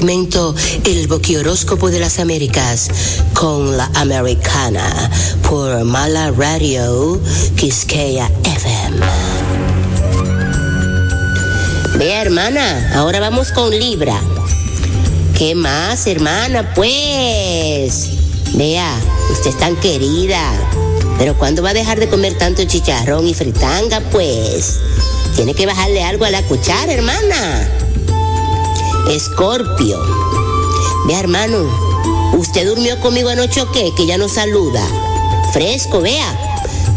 [SPEAKER 5] Segmento El Boquihoróscopo de las Américas con la Americana por Mala Radio Quisqueya FM. Vea, hermana, ahora vamos con Libra. ¿Qué más, hermana? Pues, vea, usted es tan querida. Pero ¿cuándo va a dejar de comer tanto chicharrón y fritanga? Pues, tiene que bajarle algo a la cuchara, hermana. Escorpio. Vea, hermano, ¿usted durmió conmigo anoche o qué? Que ya no saluda. Fresco, vea.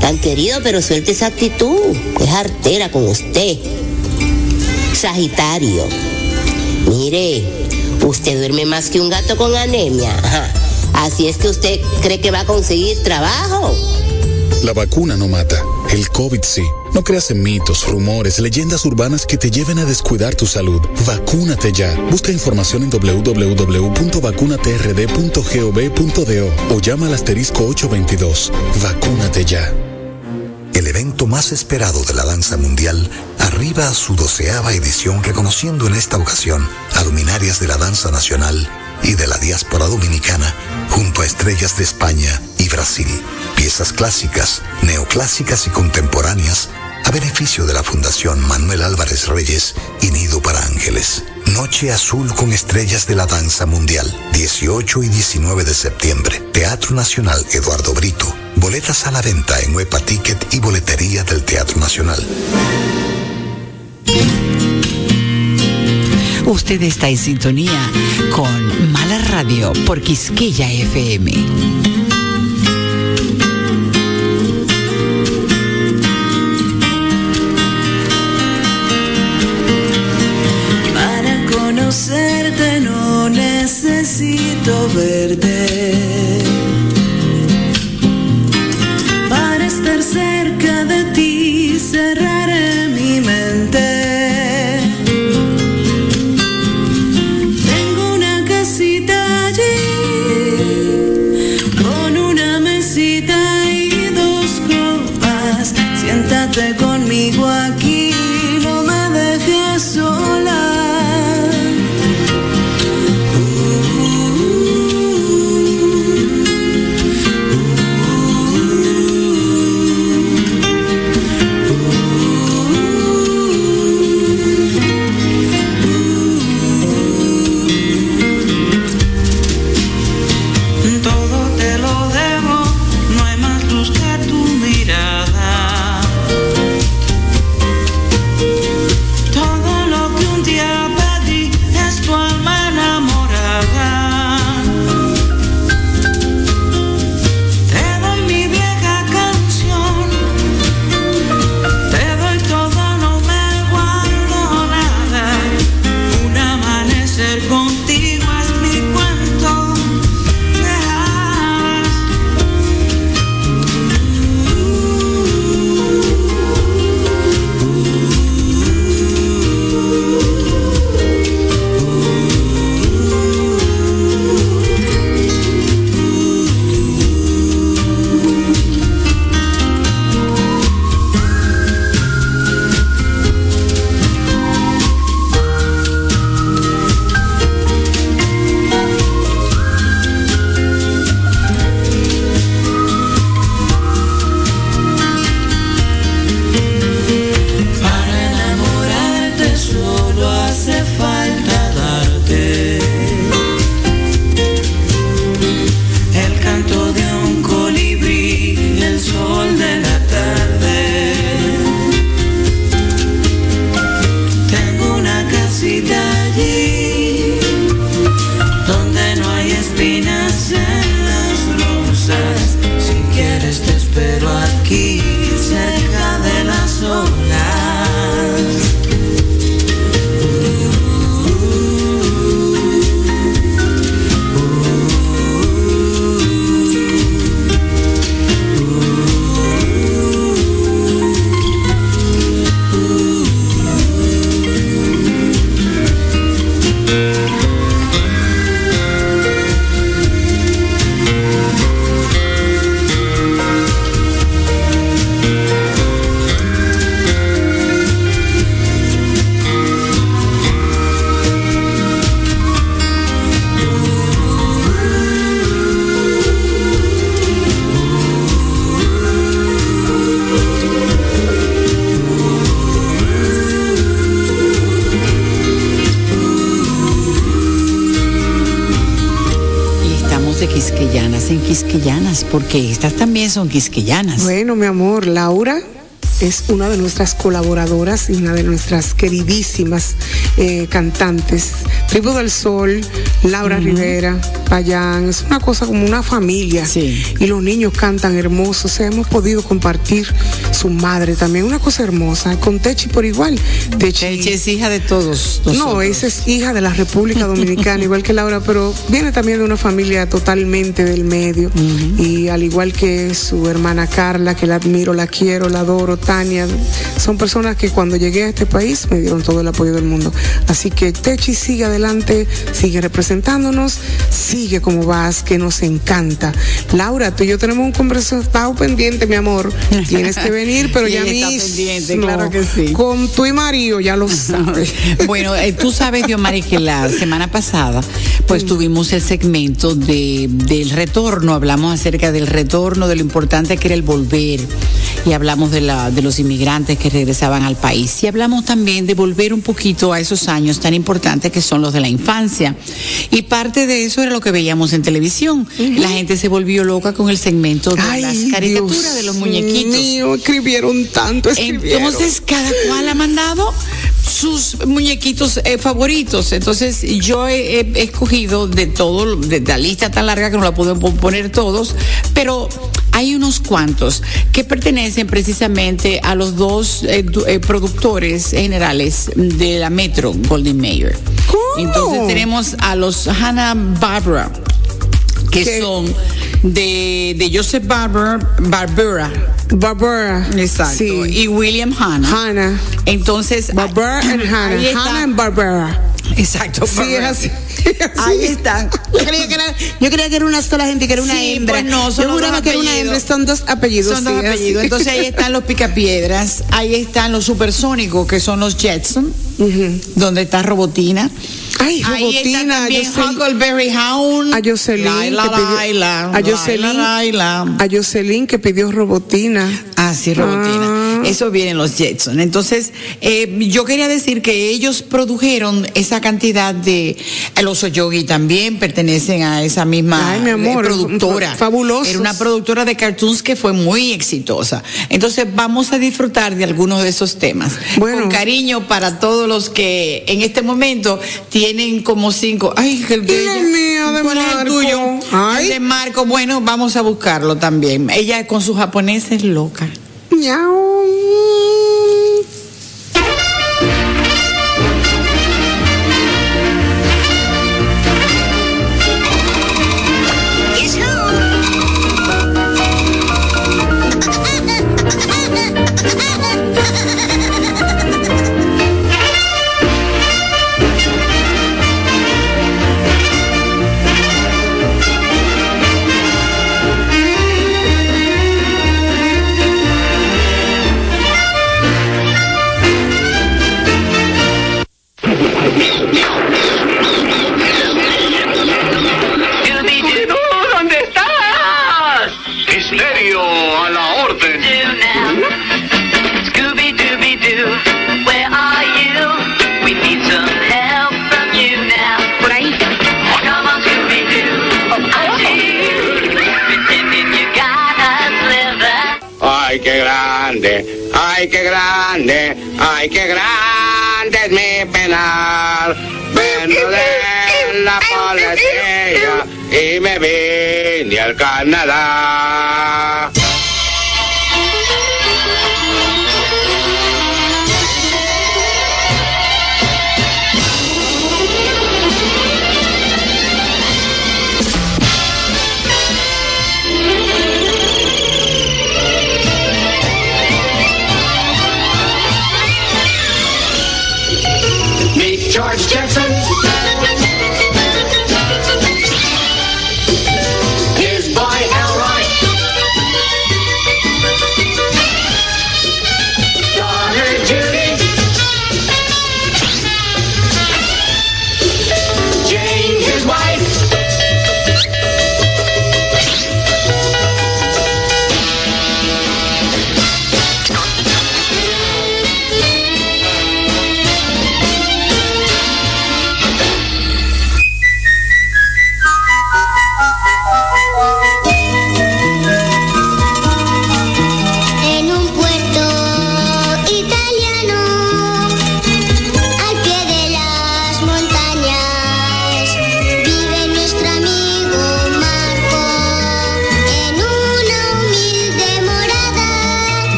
[SPEAKER 5] Tan querido, pero suelte esa actitud. Es artera con usted. Sagitario. Mire, usted duerme más que un gato con anemia. Ajá. Así es que usted cree que va a conseguir trabajo.
[SPEAKER 6] La vacuna no mata, el COVID sí. No creas en mitos, rumores, leyendas urbanas que te lleven a descuidar tu salud. Vacúnate ya. Busca información en www.vacunatrd.gov.do o llama al asterisco 822. Vacúnate ya.
[SPEAKER 9] El evento más esperado de la danza mundial arriba a su doceava edición reconociendo en esta ocasión a luminarias de la danza nacional y de la diáspora dominicana junto a estrellas de España y Brasil. Piezas clásicas, neoclásicas y contemporáneas a beneficio de la Fundación Manuel Álvarez Reyes y Nido para Ángeles. Noche Azul con Estrellas de la Danza Mundial, 18 y 19 de septiembre. Teatro Nacional Eduardo Brito. Boletas a la venta en Huepa Ticket y boletería del Teatro Nacional.
[SPEAKER 12] Usted está en sintonía con Mala Radio por Quisqueya FM.
[SPEAKER 2] Estas también son quisqueyanas.
[SPEAKER 3] Bueno, mi amor, Laura es una de nuestras colaboradoras y una de nuestras queridísimas eh, cantantes. Tribu del Sol, Laura Rivera, Payán, es una cosa como una familia.
[SPEAKER 2] Sí.
[SPEAKER 3] Y los niños cantan hermosos. O sea, hemos podido compartir su madre también, una cosa hermosa. Con Techi por igual. Techi,
[SPEAKER 2] Techi es hija de todos.
[SPEAKER 3] no, esa es hija de la República Dominicana, igual que Laura, pero viene también de una familia totalmente del medio. Y al igual que su hermana Carla, que la admiro, la quiero, la adoro, Tania, son personas que cuando llegué a este país me dieron todo el apoyo del mundo. Así que Techi sigue adelante, sigue representándonos, sigue como vas, que nos encanta. Laura, tú y yo tenemos un conversado pendiente, mi amor. Tienes que venir, pero
[SPEAKER 2] Sí,
[SPEAKER 3] ya
[SPEAKER 2] está
[SPEAKER 3] mismo.
[SPEAKER 2] pendiente, claro que sí.
[SPEAKER 3] Con tu y Mario, ya lo sabes.
[SPEAKER 2] Bueno, eh, tú sabes, Diomari, que la semana pasada, pues tuvimos el segmento de, del retorno, hablamos acerca del retorno, de lo importante que era el volver, y hablamos de, la, de los inmigrantes que regresaban al país, y hablamos también de volver un poquito a esos años tan importantes que son los de la infancia. Y parte de eso era lo que veíamos en televisión. La gente se volvió loca con el segmento de las caricaturas
[SPEAKER 3] Dios
[SPEAKER 2] de los muñequitos.
[SPEAKER 3] mío, escribieron tanto, escribieron.
[SPEAKER 2] Entonces, cada cual ha mandado sus muñequitos eh, favoritos. Entonces, yo he, he escogido de todo, de la lista tan larga que no la puedo po- poner todos, pero hay unos cuantos que pertenecen precisamente a los dos eh, eh, productores generales de la Metro Golden Mayer. Entonces, tenemos a los Hanna Barbara, que
[SPEAKER 3] ¿Qué?
[SPEAKER 2] son de, de Joseph Barber, Barbera.
[SPEAKER 3] Barbara.
[SPEAKER 2] Exacto.
[SPEAKER 3] Sí.
[SPEAKER 2] Y William Hanna.
[SPEAKER 3] Hannah.
[SPEAKER 2] Entonces,
[SPEAKER 3] Barbara
[SPEAKER 2] ahí-
[SPEAKER 3] and Hannah.
[SPEAKER 2] ahí está. Exacto.
[SPEAKER 3] Sí, es así.
[SPEAKER 13] Ahí están. Yo creía que era, yo creía que era una sola gente, que era una
[SPEAKER 2] Sí,
[SPEAKER 13] hembra.
[SPEAKER 2] pues no, son
[SPEAKER 13] yo juraba que era una hembra.
[SPEAKER 3] Son dos apellidos.
[SPEAKER 2] Son dos apellidos.
[SPEAKER 3] así.
[SPEAKER 2] Entonces ahí están los picapiedras, ahí están los supersónicos, que son los Jetson, donde está Robotina.
[SPEAKER 3] Ay,
[SPEAKER 2] Ahí está
[SPEAKER 3] Robotina,
[SPEAKER 2] también
[SPEAKER 3] Jocelyn-
[SPEAKER 2] Huckleberry Hound.
[SPEAKER 3] A Jocelyn.
[SPEAKER 2] Laila,
[SPEAKER 3] que pidió-
[SPEAKER 2] Laila,
[SPEAKER 3] a Jocelyn.
[SPEAKER 2] Laila, Laila.
[SPEAKER 3] A Jocelyn que pidió Robotina.
[SPEAKER 2] Ah, sí, Robotina.
[SPEAKER 3] Ah.
[SPEAKER 2] Eso vienen los Jetson. Entonces, eh, yo quería decir que ellos produjeron esa cantidad de. El oso yogi también pertenecen a esa misma
[SPEAKER 3] Ay, mi amor,
[SPEAKER 2] eh, productora.
[SPEAKER 3] fa- fabulosos.
[SPEAKER 2] Era una productora de cartoons que fue muy exitosa. Entonces, vamos a disfrutar de algunos de esos temas.
[SPEAKER 3] Bueno.
[SPEAKER 2] Con cariño para todos los que en este momento tienen como cinco. Ay, el de ella.
[SPEAKER 3] mía, de
[SPEAKER 2] ¿Cuál es el tuyo?
[SPEAKER 3] Ay.
[SPEAKER 2] El de Marco. Bueno, vamos a buscarlo también. Ella con su japonés es loca.
[SPEAKER 14] nhau.
[SPEAKER 7] ¡Ay, qué grande! ¡Ay, qué grande es mi penal! Vengo de la policía y me vine al Canadá.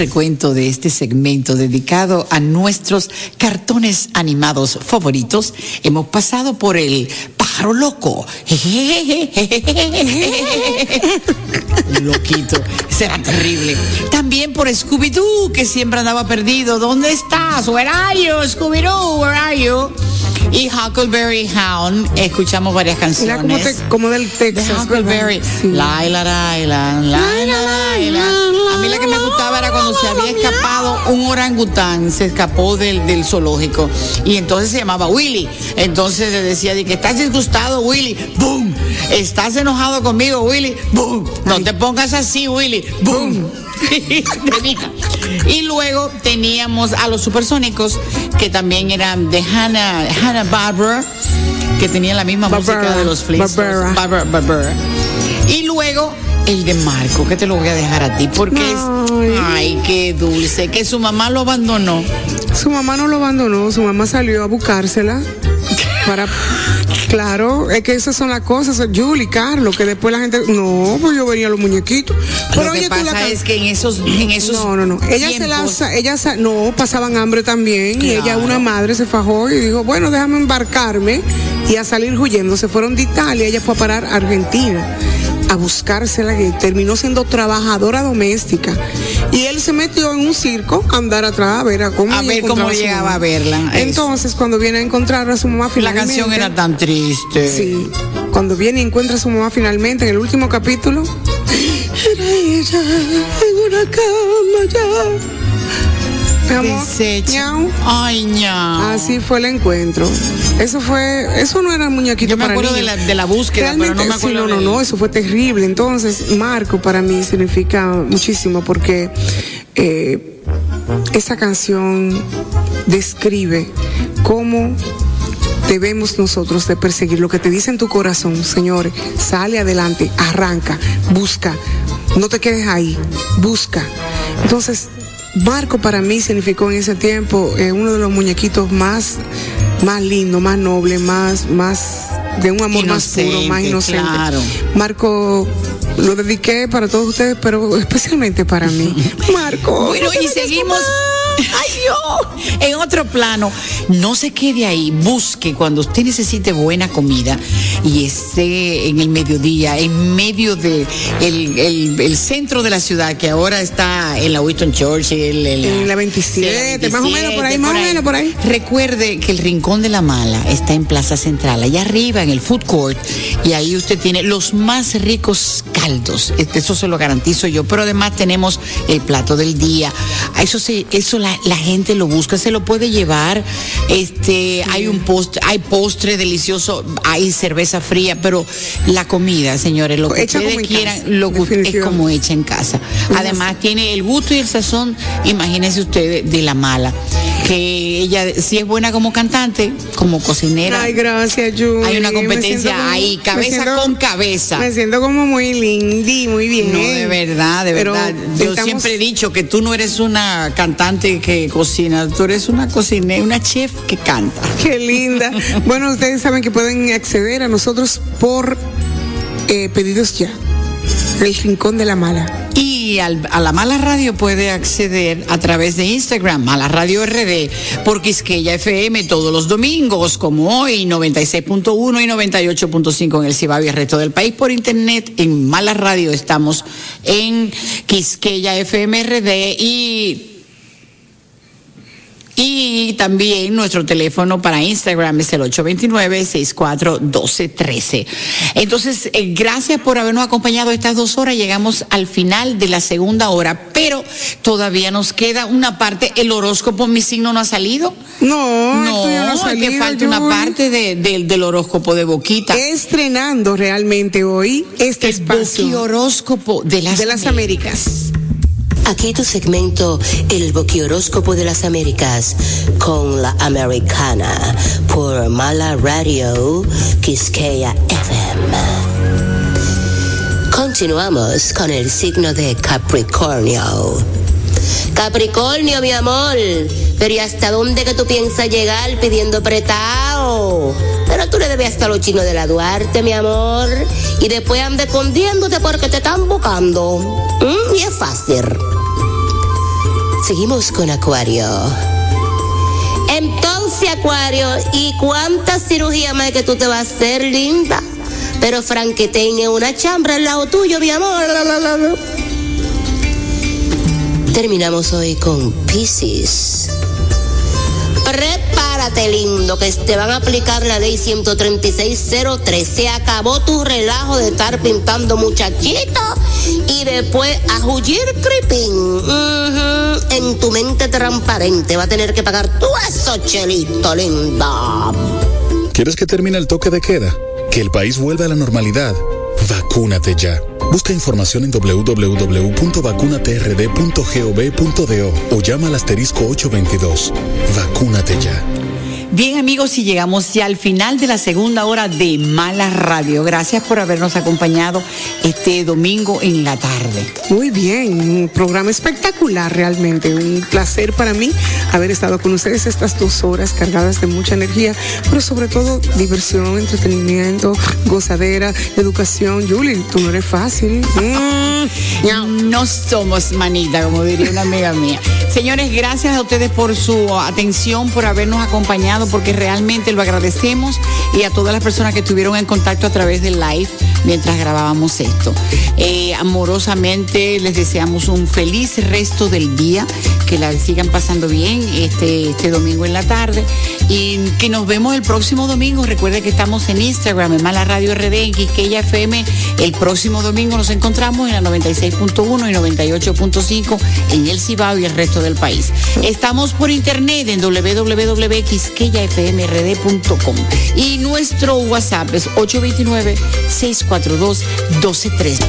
[SPEAKER 2] Recuento de este segmento dedicado a nuestros cartones animados favoritos, hemos pasado por el pájaro loco. Loquito, será terrible. También por Scooby-Doo, que siempre andaba perdido. ¿Dónde estás? Where are you, Scooby-Doo? Where are you? Y Huckleberry Hound, escuchamos varias canciones.
[SPEAKER 3] Era como, te- como del
[SPEAKER 2] de
[SPEAKER 3] Texas.
[SPEAKER 2] Huckleberry.
[SPEAKER 3] ¿verdad? Sí.
[SPEAKER 2] Laila, Laila, Laila, Laila. A mí la que me gustaba era cuando se había escapado un orangután, se escapó del, del zoológico y entonces se llamaba Willy. Entonces le decía de que estás disgustado, Willy. ¡Boom! ¿Estás enojado conmigo, Willy? ¡Boom! No te pongas así, Willy. ¡Boom! Tenía- y luego teníamos a los supersónicos que también eran de Hanna, Hanna Barbera que tenían la misma música
[SPEAKER 3] Barbera,
[SPEAKER 2] de los Flintstones.
[SPEAKER 3] Barbera.
[SPEAKER 2] Barbera, Barbera. Y luego el de Marco, que te lo voy a dejar a ti, porque es, ay, qué dulce, que su mamá lo abandonó.
[SPEAKER 3] Su mamá no lo abandonó, su mamá salió a buscársela para claro, es que esas son las cosas, Julie, Carlos, que después la gente, no, pues yo venía a los muñequitos. Pero
[SPEAKER 2] lo que
[SPEAKER 3] oye, tú la
[SPEAKER 2] pasa es que en esos, en esos
[SPEAKER 3] no, no, no. Ella se la,
[SPEAKER 2] tiempos-
[SPEAKER 3] sa- ella no, pasaban hambre también y ella, una madre, se fajó y dijo, bueno, déjame embarcarme y a salir huyendo. Se fueron de Italia, ella fue a parar a Argentina a buscársela que terminó siendo trabajadora doméstica y él se metió en un circo a andar atrás a ver a cómo,
[SPEAKER 2] A ver cómo
[SPEAKER 3] su
[SPEAKER 2] llegaba a verla, eso.
[SPEAKER 3] entonces cuando viene a encontrar a su mamá
[SPEAKER 2] la
[SPEAKER 3] finalmente
[SPEAKER 2] canción era tan triste.
[SPEAKER 3] Sí, cuando viene y encuentra a su mamá finalmente en el último capítulo, era ella en una cama ya. Mi amor,
[SPEAKER 2] Deshecha.
[SPEAKER 3] ñau.
[SPEAKER 2] Ay, ñau.
[SPEAKER 3] Así fue el encuentro. Eso fue, eso no era muñequito
[SPEAKER 2] Yo me
[SPEAKER 3] para
[SPEAKER 2] acuerdo de la- de la búsqueda, pero no me
[SPEAKER 3] sí,
[SPEAKER 2] acuerdo
[SPEAKER 3] no, no, no, eso fue terrible. Entonces, Marco para mí significa muchísimo porque eh, esa canción describe cómo debemos nosotros de perseguir lo que te dice en tu corazón, señores. Sale adelante, arranca, busca, no te quedes ahí, busca. Entonces, Marco para mí significó en ese tiempo eh, uno de los muñequitos más, más lindo, más noble, más, más de un amor más puro, más
[SPEAKER 2] Inocente, claro.
[SPEAKER 3] Marco lo dediqué para todos ustedes, pero especialmente para mí. Marco.
[SPEAKER 2] Bueno,
[SPEAKER 3] no
[SPEAKER 2] y seguimos.
[SPEAKER 3] más.
[SPEAKER 2] ¡Ay, Dios! En otro plano, no se quede ahí, busque cuando usted necesite buena comida y esté en el mediodía, en medio de el, el- el centro de la ciudad, que ahora está en la Winston Churchill, en
[SPEAKER 3] En la 27, más o menos por ahí, más o menos por ahí.
[SPEAKER 2] Recuerde que el Rincón de la Mala está en Plaza Central, allá arriba en el Food Court, y ahí usted tiene los más ricos caldos. Eso se lo garantizo yo, pero además tenemos el plato del día. Eso se, eso la, la gente lo busca, se lo puede llevar. Este, hay un postre, hay postre delicioso, hay cerveza fría, pero la comida, señores, lo que
[SPEAKER 3] Hecha
[SPEAKER 2] ustedes quieran,
[SPEAKER 3] casa,
[SPEAKER 2] lo que es como hecha en casa. Además tiene el gusto y el sazón, imagínense ustedes, de la mala. Que ella, si es buena como cantante, como cocinera.
[SPEAKER 3] Ay, gracias, Julie.
[SPEAKER 2] Hay una competencia
[SPEAKER 3] como-
[SPEAKER 2] ahí, cabeza
[SPEAKER 3] siento-
[SPEAKER 2] con cabeza.
[SPEAKER 3] Me siento como muy lindy, muy bien.
[SPEAKER 2] No, de verdad, de
[SPEAKER 3] Pero
[SPEAKER 2] verdad. Yo
[SPEAKER 3] estamos-
[SPEAKER 2] siempre he dicho que tú no eres una cantante que cocina, tú eres una cocinera, una chef que canta.
[SPEAKER 3] Qué linda. bueno, ustedes saben que pueden acceder a nosotros por eh, pedidos ya. El Rincón de la Mala.
[SPEAKER 2] Y al- a la Mala Radio puede acceder a través de Instagram, Mala Radio RD, por Quisqueya FM todos los domingos, como hoy, 96.1 y 98.5 en el Cibao y el resto del país. Por internet, en Mala Radio estamos en Quisqueya FM RD y y también nuestro teléfono para Instagram es el 829-641213. Entonces, eh, gracias por habernos acompañado estas dos horas. Llegamos al final de la segunda hora, pero todavía nos queda una parte. El horóscopo, mi signo no ha salido.
[SPEAKER 3] No, tuyo no ha
[SPEAKER 2] que
[SPEAKER 3] salido,
[SPEAKER 2] falta una parte de- del- del horóscopo de Boquita.
[SPEAKER 3] Estrenando realmente hoy este
[SPEAKER 2] el
[SPEAKER 3] espacio
[SPEAKER 2] horóscopo de las,
[SPEAKER 3] de las Américas.
[SPEAKER 5] Aquí tu segmento El Boquihoróscopo de las Américas con la Americana por Mala Radio Quisqueya FM. Continuamos con el signo de Capricornio. Capricornio, mi amor, pero ¿y hasta dónde que tú piensas llegar pidiendo prestado? Pero tú le debes hasta los chinos de la Duarte, mi amor, y después anda escondiéndote porque te están buscando. Mm, y es fácil. Seguimos con Acuario. Entonces, Acuario, ¿y cuántas cirugías más que tú te vas a hacer, linda? Pero Frankenstein es una chambra al lado tuyo, mi amor. Terminamos hoy con Pisces. Prepárate, lindo, que te van a aplicar la ley 13603. Se acabó tu relajo de estar pintando muchachitos y después a huir creeping. En tu mente transparente va a tener que pagar tú eso, chelito, linda.
[SPEAKER 6] ¿Quieres que termine el toque de queda? ¿Que el país vuelva a la normalidad? Vacúnate ya. Busca información en www.vacunatrd.gov.do o llama al asterisco 822. Vacúnate ya.
[SPEAKER 2] Bien amigos, y llegamos ya al final de la segunda hora de Mala Radio. Gracias por habernos acompañado este domingo en la tarde.
[SPEAKER 3] Muy bien, un programa espectacular realmente. Un placer para mí haber estado con ustedes estas dos horas cargadas de mucha energía, pero sobre todo diversión, entretenimiento, gozadera, educación. Julie, tú no eres fácil. Mm.
[SPEAKER 2] No somos manita, como diría una amiga mía. Señores, gracias a ustedes por su atención, por habernos acompañado, porque realmente lo agradecemos y a todas las personas que estuvieron en contacto a través del live mientras grabábamos esto. Eh, amorosamente les deseamos un feliz resto del día, que la sigan pasando bien este, este domingo en la tarde y que nos vemos el próximo domingo. Recuerde que estamos en Instagram, en Mala Radio RD, en Quisqueya FM. El próximo domingo nos encontramos en la 96.1 y 98.5 en el Cibao y el resto del país. Estamos por internet en www.quisqueyafmrd.com y nuestro WhatsApp es 829-642-1213.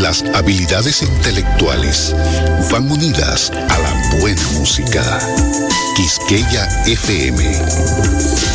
[SPEAKER 9] Las habilidades intelectuales van unidas a la buena música. Quisqueya FM.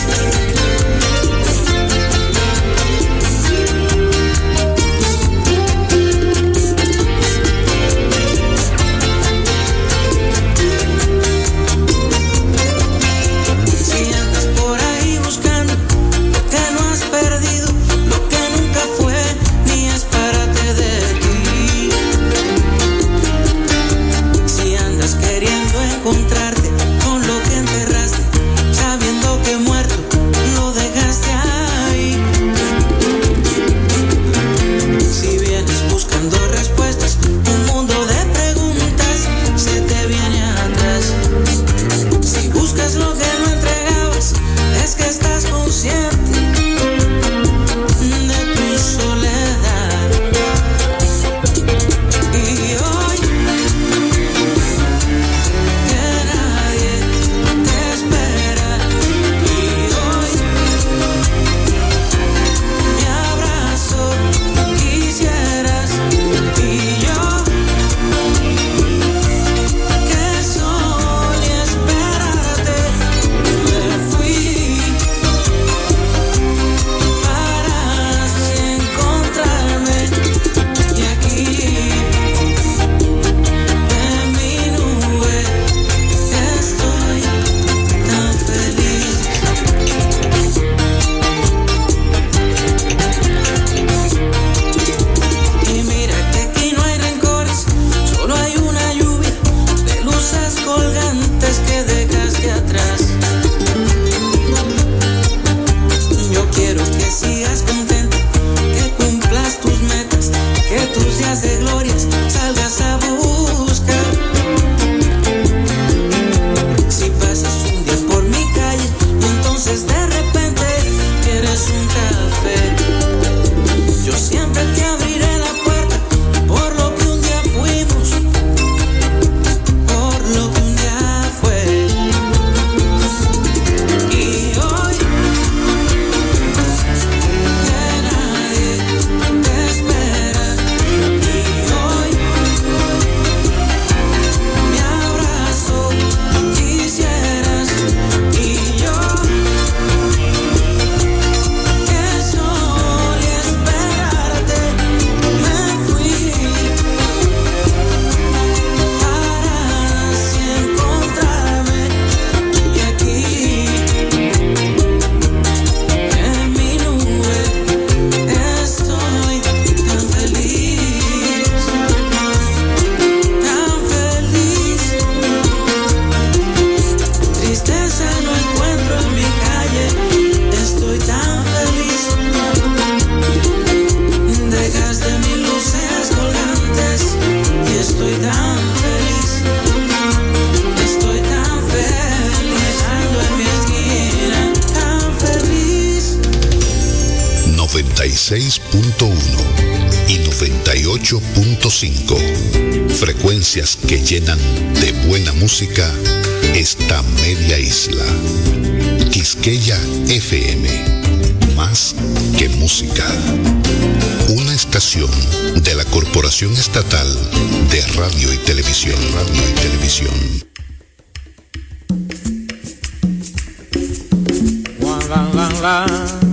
[SPEAKER 9] La,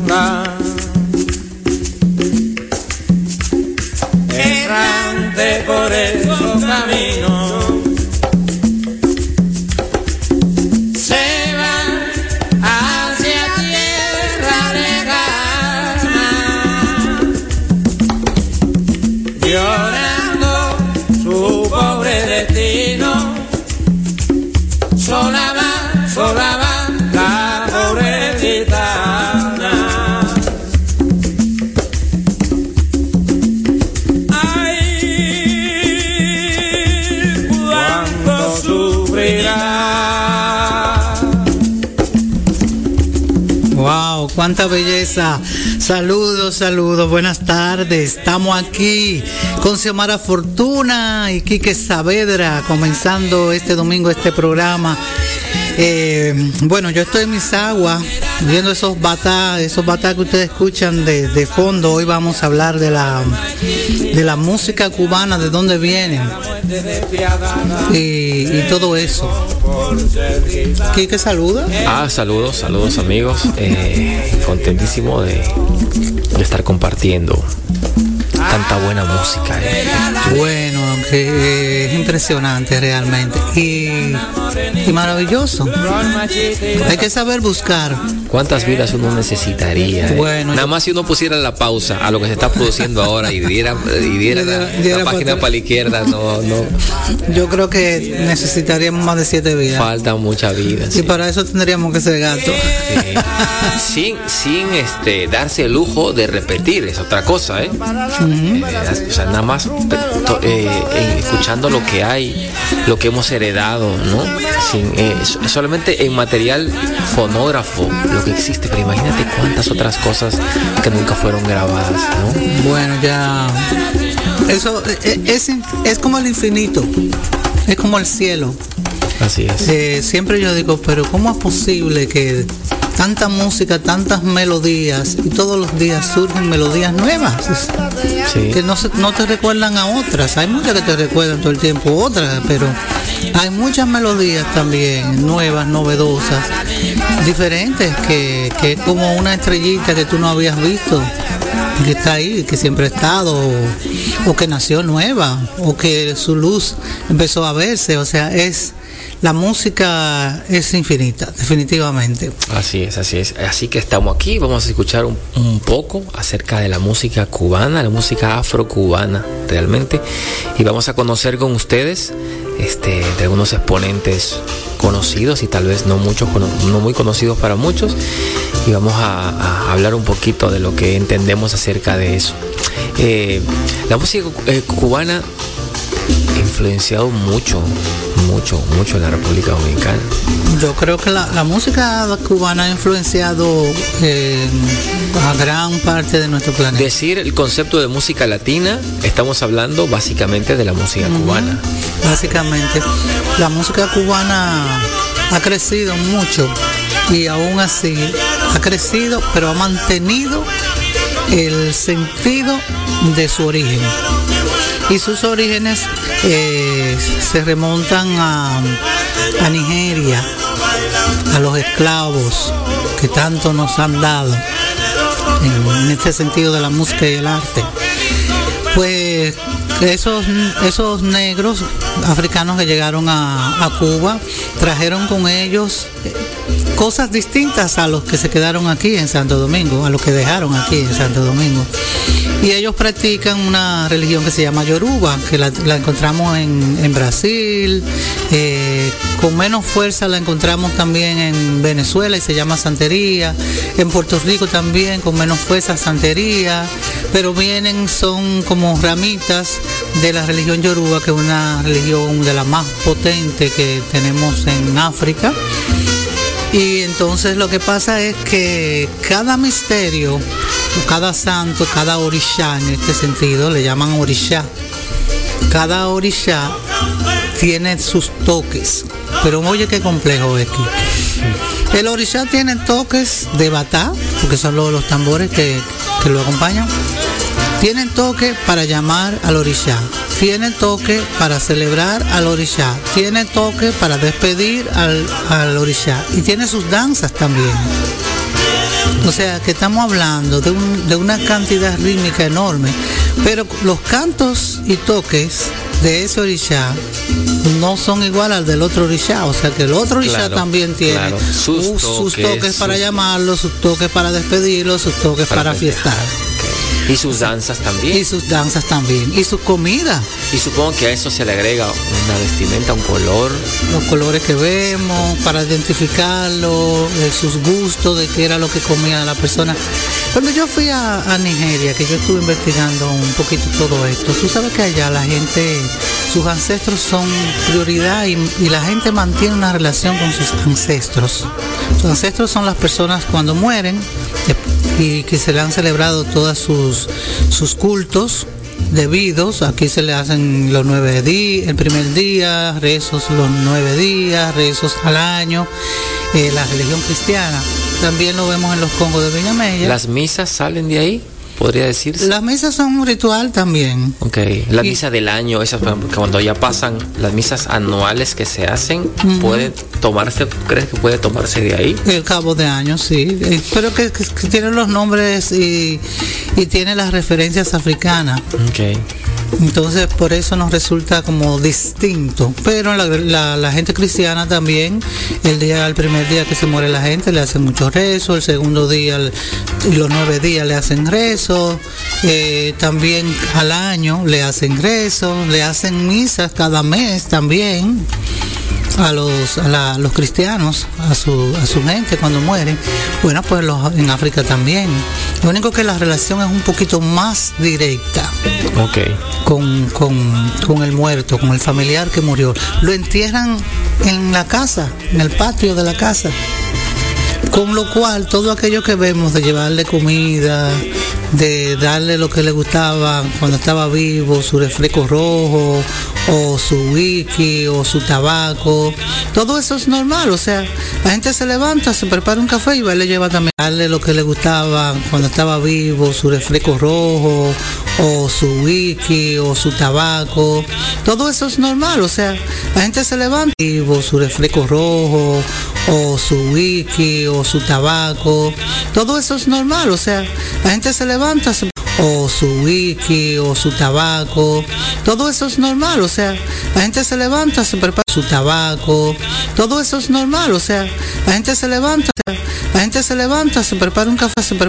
[SPEAKER 15] la. Errante por esos caminos
[SPEAKER 16] Saludos, saludos, buenas tardes. Estamos aquí con Xiomara Fortuna y Quique Saavedra comenzando este domingo este programa. Eh, bueno, yo estoy en mis aguas viendo esos batá, esos batá que ustedes escuchan de, fondo. Hoy vamos a hablar de la de la música cubana, de dónde viene y todo eso. Quique saluda.
[SPEAKER 17] Ah, saludos, saludos amigos. Eh, contentísimo de, de estar compartiendo tanta buena música. eh.
[SPEAKER 16] Bueno, es impresionante realmente y, y maravilloso. Hay que saber buscar.
[SPEAKER 17] ¿Cuántas vidas uno necesitaría? eh?
[SPEAKER 16] Bueno,
[SPEAKER 17] Nada más si uno pusiera la pausa a lo que se está produciendo ahora y diera, y diera la,
[SPEAKER 16] Diera
[SPEAKER 17] la
[SPEAKER 16] para
[SPEAKER 17] página para la izquierda, no, no.
[SPEAKER 16] Yo creo que necesitaríamos más de siete vidas.
[SPEAKER 17] Falta mucha vida.
[SPEAKER 16] Y para eso tendríamos que ser gatos.
[SPEAKER 17] sin sin este darse el lujo de repetir es otra cosa eh, Eh, o sea nada más to- eh, eh, escuchando lo que hay lo que hemos heredado no sin eh, so- solamente en material fonógrafo lo que existe pero imagínate cuántas otras cosas que nunca fueron grabadas no
[SPEAKER 16] Bueno, ya. Eso eh, es, es como el infinito. Es como el cielo.
[SPEAKER 17] así es
[SPEAKER 16] Eh, siempre yo digo, pero ¿cómo es posible que tanta música, tantas melodías y todos los días surgen melodías nuevas?
[SPEAKER 17] Sí.
[SPEAKER 16] Que no, se- no te recuerdan a otras. Hay muchas que te recuerdan todo el tiempo otras, pero hay muchas melodías también nuevas, novedosas, diferentes, que, que es como una estrellita que tú no habías visto que está ahí, que siempre ha estado, o, o que nació nueva, o que su luz empezó a verse, o sea, es la música es infinita, definitivamente.
[SPEAKER 17] Así es, así es. Así que estamos aquí, vamos a escuchar un, poco acerca de la música cubana, la música afrocubana realmente, y vamos a conocer con ustedes este, de algunos exponentes conocidos y tal vez no muchos, no muy conocidos para muchos, y vamos a, hablar un poquito de lo que entendemos acerca de eso. Eh, la música eh, cubana influenciado mucho, mucho, mucho en la República Dominicana.
[SPEAKER 16] Yo creo que la, la música cubana ha influenciado eh, a gran parte de nuestro planeta.
[SPEAKER 17] Decir el concepto de música latina, estamos hablando básicamente de la música cubana.
[SPEAKER 16] Básicamente, la música cubana ha crecido mucho y aún así ha crecido, pero ha mantenido el sentido de su origen. Y sus orígenes eh, se remontan a, Nigeria, a los esclavos que tanto nos han dado en, este sentido de la música y el arte. Pues esos, esos negros africanos que llegaron a, Cuba trajeron con ellos cosas distintas a los que se quedaron aquí en Santo Domingo, a los que dejaron aquí en Santo Domingo. Y ellos practican una religión que se llama Yoruba, que la, la encontramos en, Brasil, eh, con menos fuerza la encontramos también en Venezuela y se llama Santería, en Puerto Rico también con menos fuerza Santería, pero vienen, son como ramitas de la religión Yoruba, que es una religión de las más potentes que tenemos en África. Y entonces lo que pasa es que cada misterio cada santo, cada orisha en este sentido, le llaman orisha. Cada orisha tiene sus toques. Pero oye qué complejo es. El orisha tiene toques de batá, porque son los, tambores que lo acompañan. Tienen toque para llamar al orisha. Tiene toque para celebrar al orisha. Tiene toque para despedir al, al orisha. Y tiene sus danzas también. O sea, que estamos hablando de, un- de una cantidad rítmica enorme. Pero los cantos y toques de ese orisha no son igual al del otro orisha. O sea, que el otro orisha
[SPEAKER 17] Claro,
[SPEAKER 16] también tiene
[SPEAKER 17] claro. Sus
[SPEAKER 16] sus, sus
[SPEAKER 17] toques,
[SPEAKER 16] para llamarlo, sus toques para despedirlo, sus toques
[SPEAKER 17] Para
[SPEAKER 16] para, fiestar.
[SPEAKER 17] Y sus danzas también.
[SPEAKER 16] Y sus danzas también. Y su comida.
[SPEAKER 17] Y supongo que a eso se le agrega una vestimenta, un color.
[SPEAKER 16] los colores que vemos, para identificarlo, sus gustos, de qué era lo que comía la persona. Cuando yo fui a, a Nigeria, que yo estuve investigando un poquito todo esto, tú sabes que allá la gente, sus ancestros son prioridad y, y la gente mantiene una relación con sus ancestros. Sus ancestros son las personas cuando mueren y que se le han celebrado todas sus, sus cultos debidos. Aquí se le hacen los nueve días, el primer día, rezos los nueve días, rezos al año. Eh, la religión cristiana también lo vemos en los congos de Villamella.
[SPEAKER 17] Las misas salen de ahí, podría decirse.
[SPEAKER 16] Las misas son un ritual también.
[SPEAKER 17] Ok, la
[SPEAKER 16] Y-
[SPEAKER 17] misa del año, esas cuando ya pasan las misas anuales que se hacen, puede tomarse, ¿crees que puede tomarse de ahí?
[SPEAKER 16] El cabo de año, sí. Eh, Pero que, que- que tiene los nombres y, y tiene las referencias africanas.
[SPEAKER 17] Ok.
[SPEAKER 16] Entonces, por eso nos resulta como distinto. Pero la, gente cristiana también, el día, el primer día que se muere la gente, le hacen muchos rezos, el segundo día y los nueve días le hacen rezos, eh, también al año le hacen rezos, le hacen misas cada mes también a los, a la- los cristianos, a su, a su gente cuando mueren. Bueno, pues los, en África también. Lo único que la relación es un poquito más directa
[SPEAKER 17] Ok.
[SPEAKER 16] con, con, con el muerto, con el familiar que murió. Lo entierran en la casa, en el patio de la casa. Con lo cual, todo aquello que vemos de llevarle comida, de darle lo que le gustaba cuando estaba vivo, su refresco rojo, o su whisky, o su tabaco, todo eso es normal. O sea, la gente se levanta, se prepara un café y va y le lleva también darle lo que le gustaba cuando estaba vivo, su refresco rojo, o su whisky, o su tabaco, todo eso es normal. O sea, la gente se levanta, vivo, su refresco rojo, o su whisky, o su tabaco, todo eso es normal. O sea, la gente se levanta, o su whisky o su tabaco, todo eso es normal, o sea, la gente se levanta, se prepara su tabaco, todo eso es normal, o sea, la gente se levanta, la gente se levanta, se prepara un café, se prepara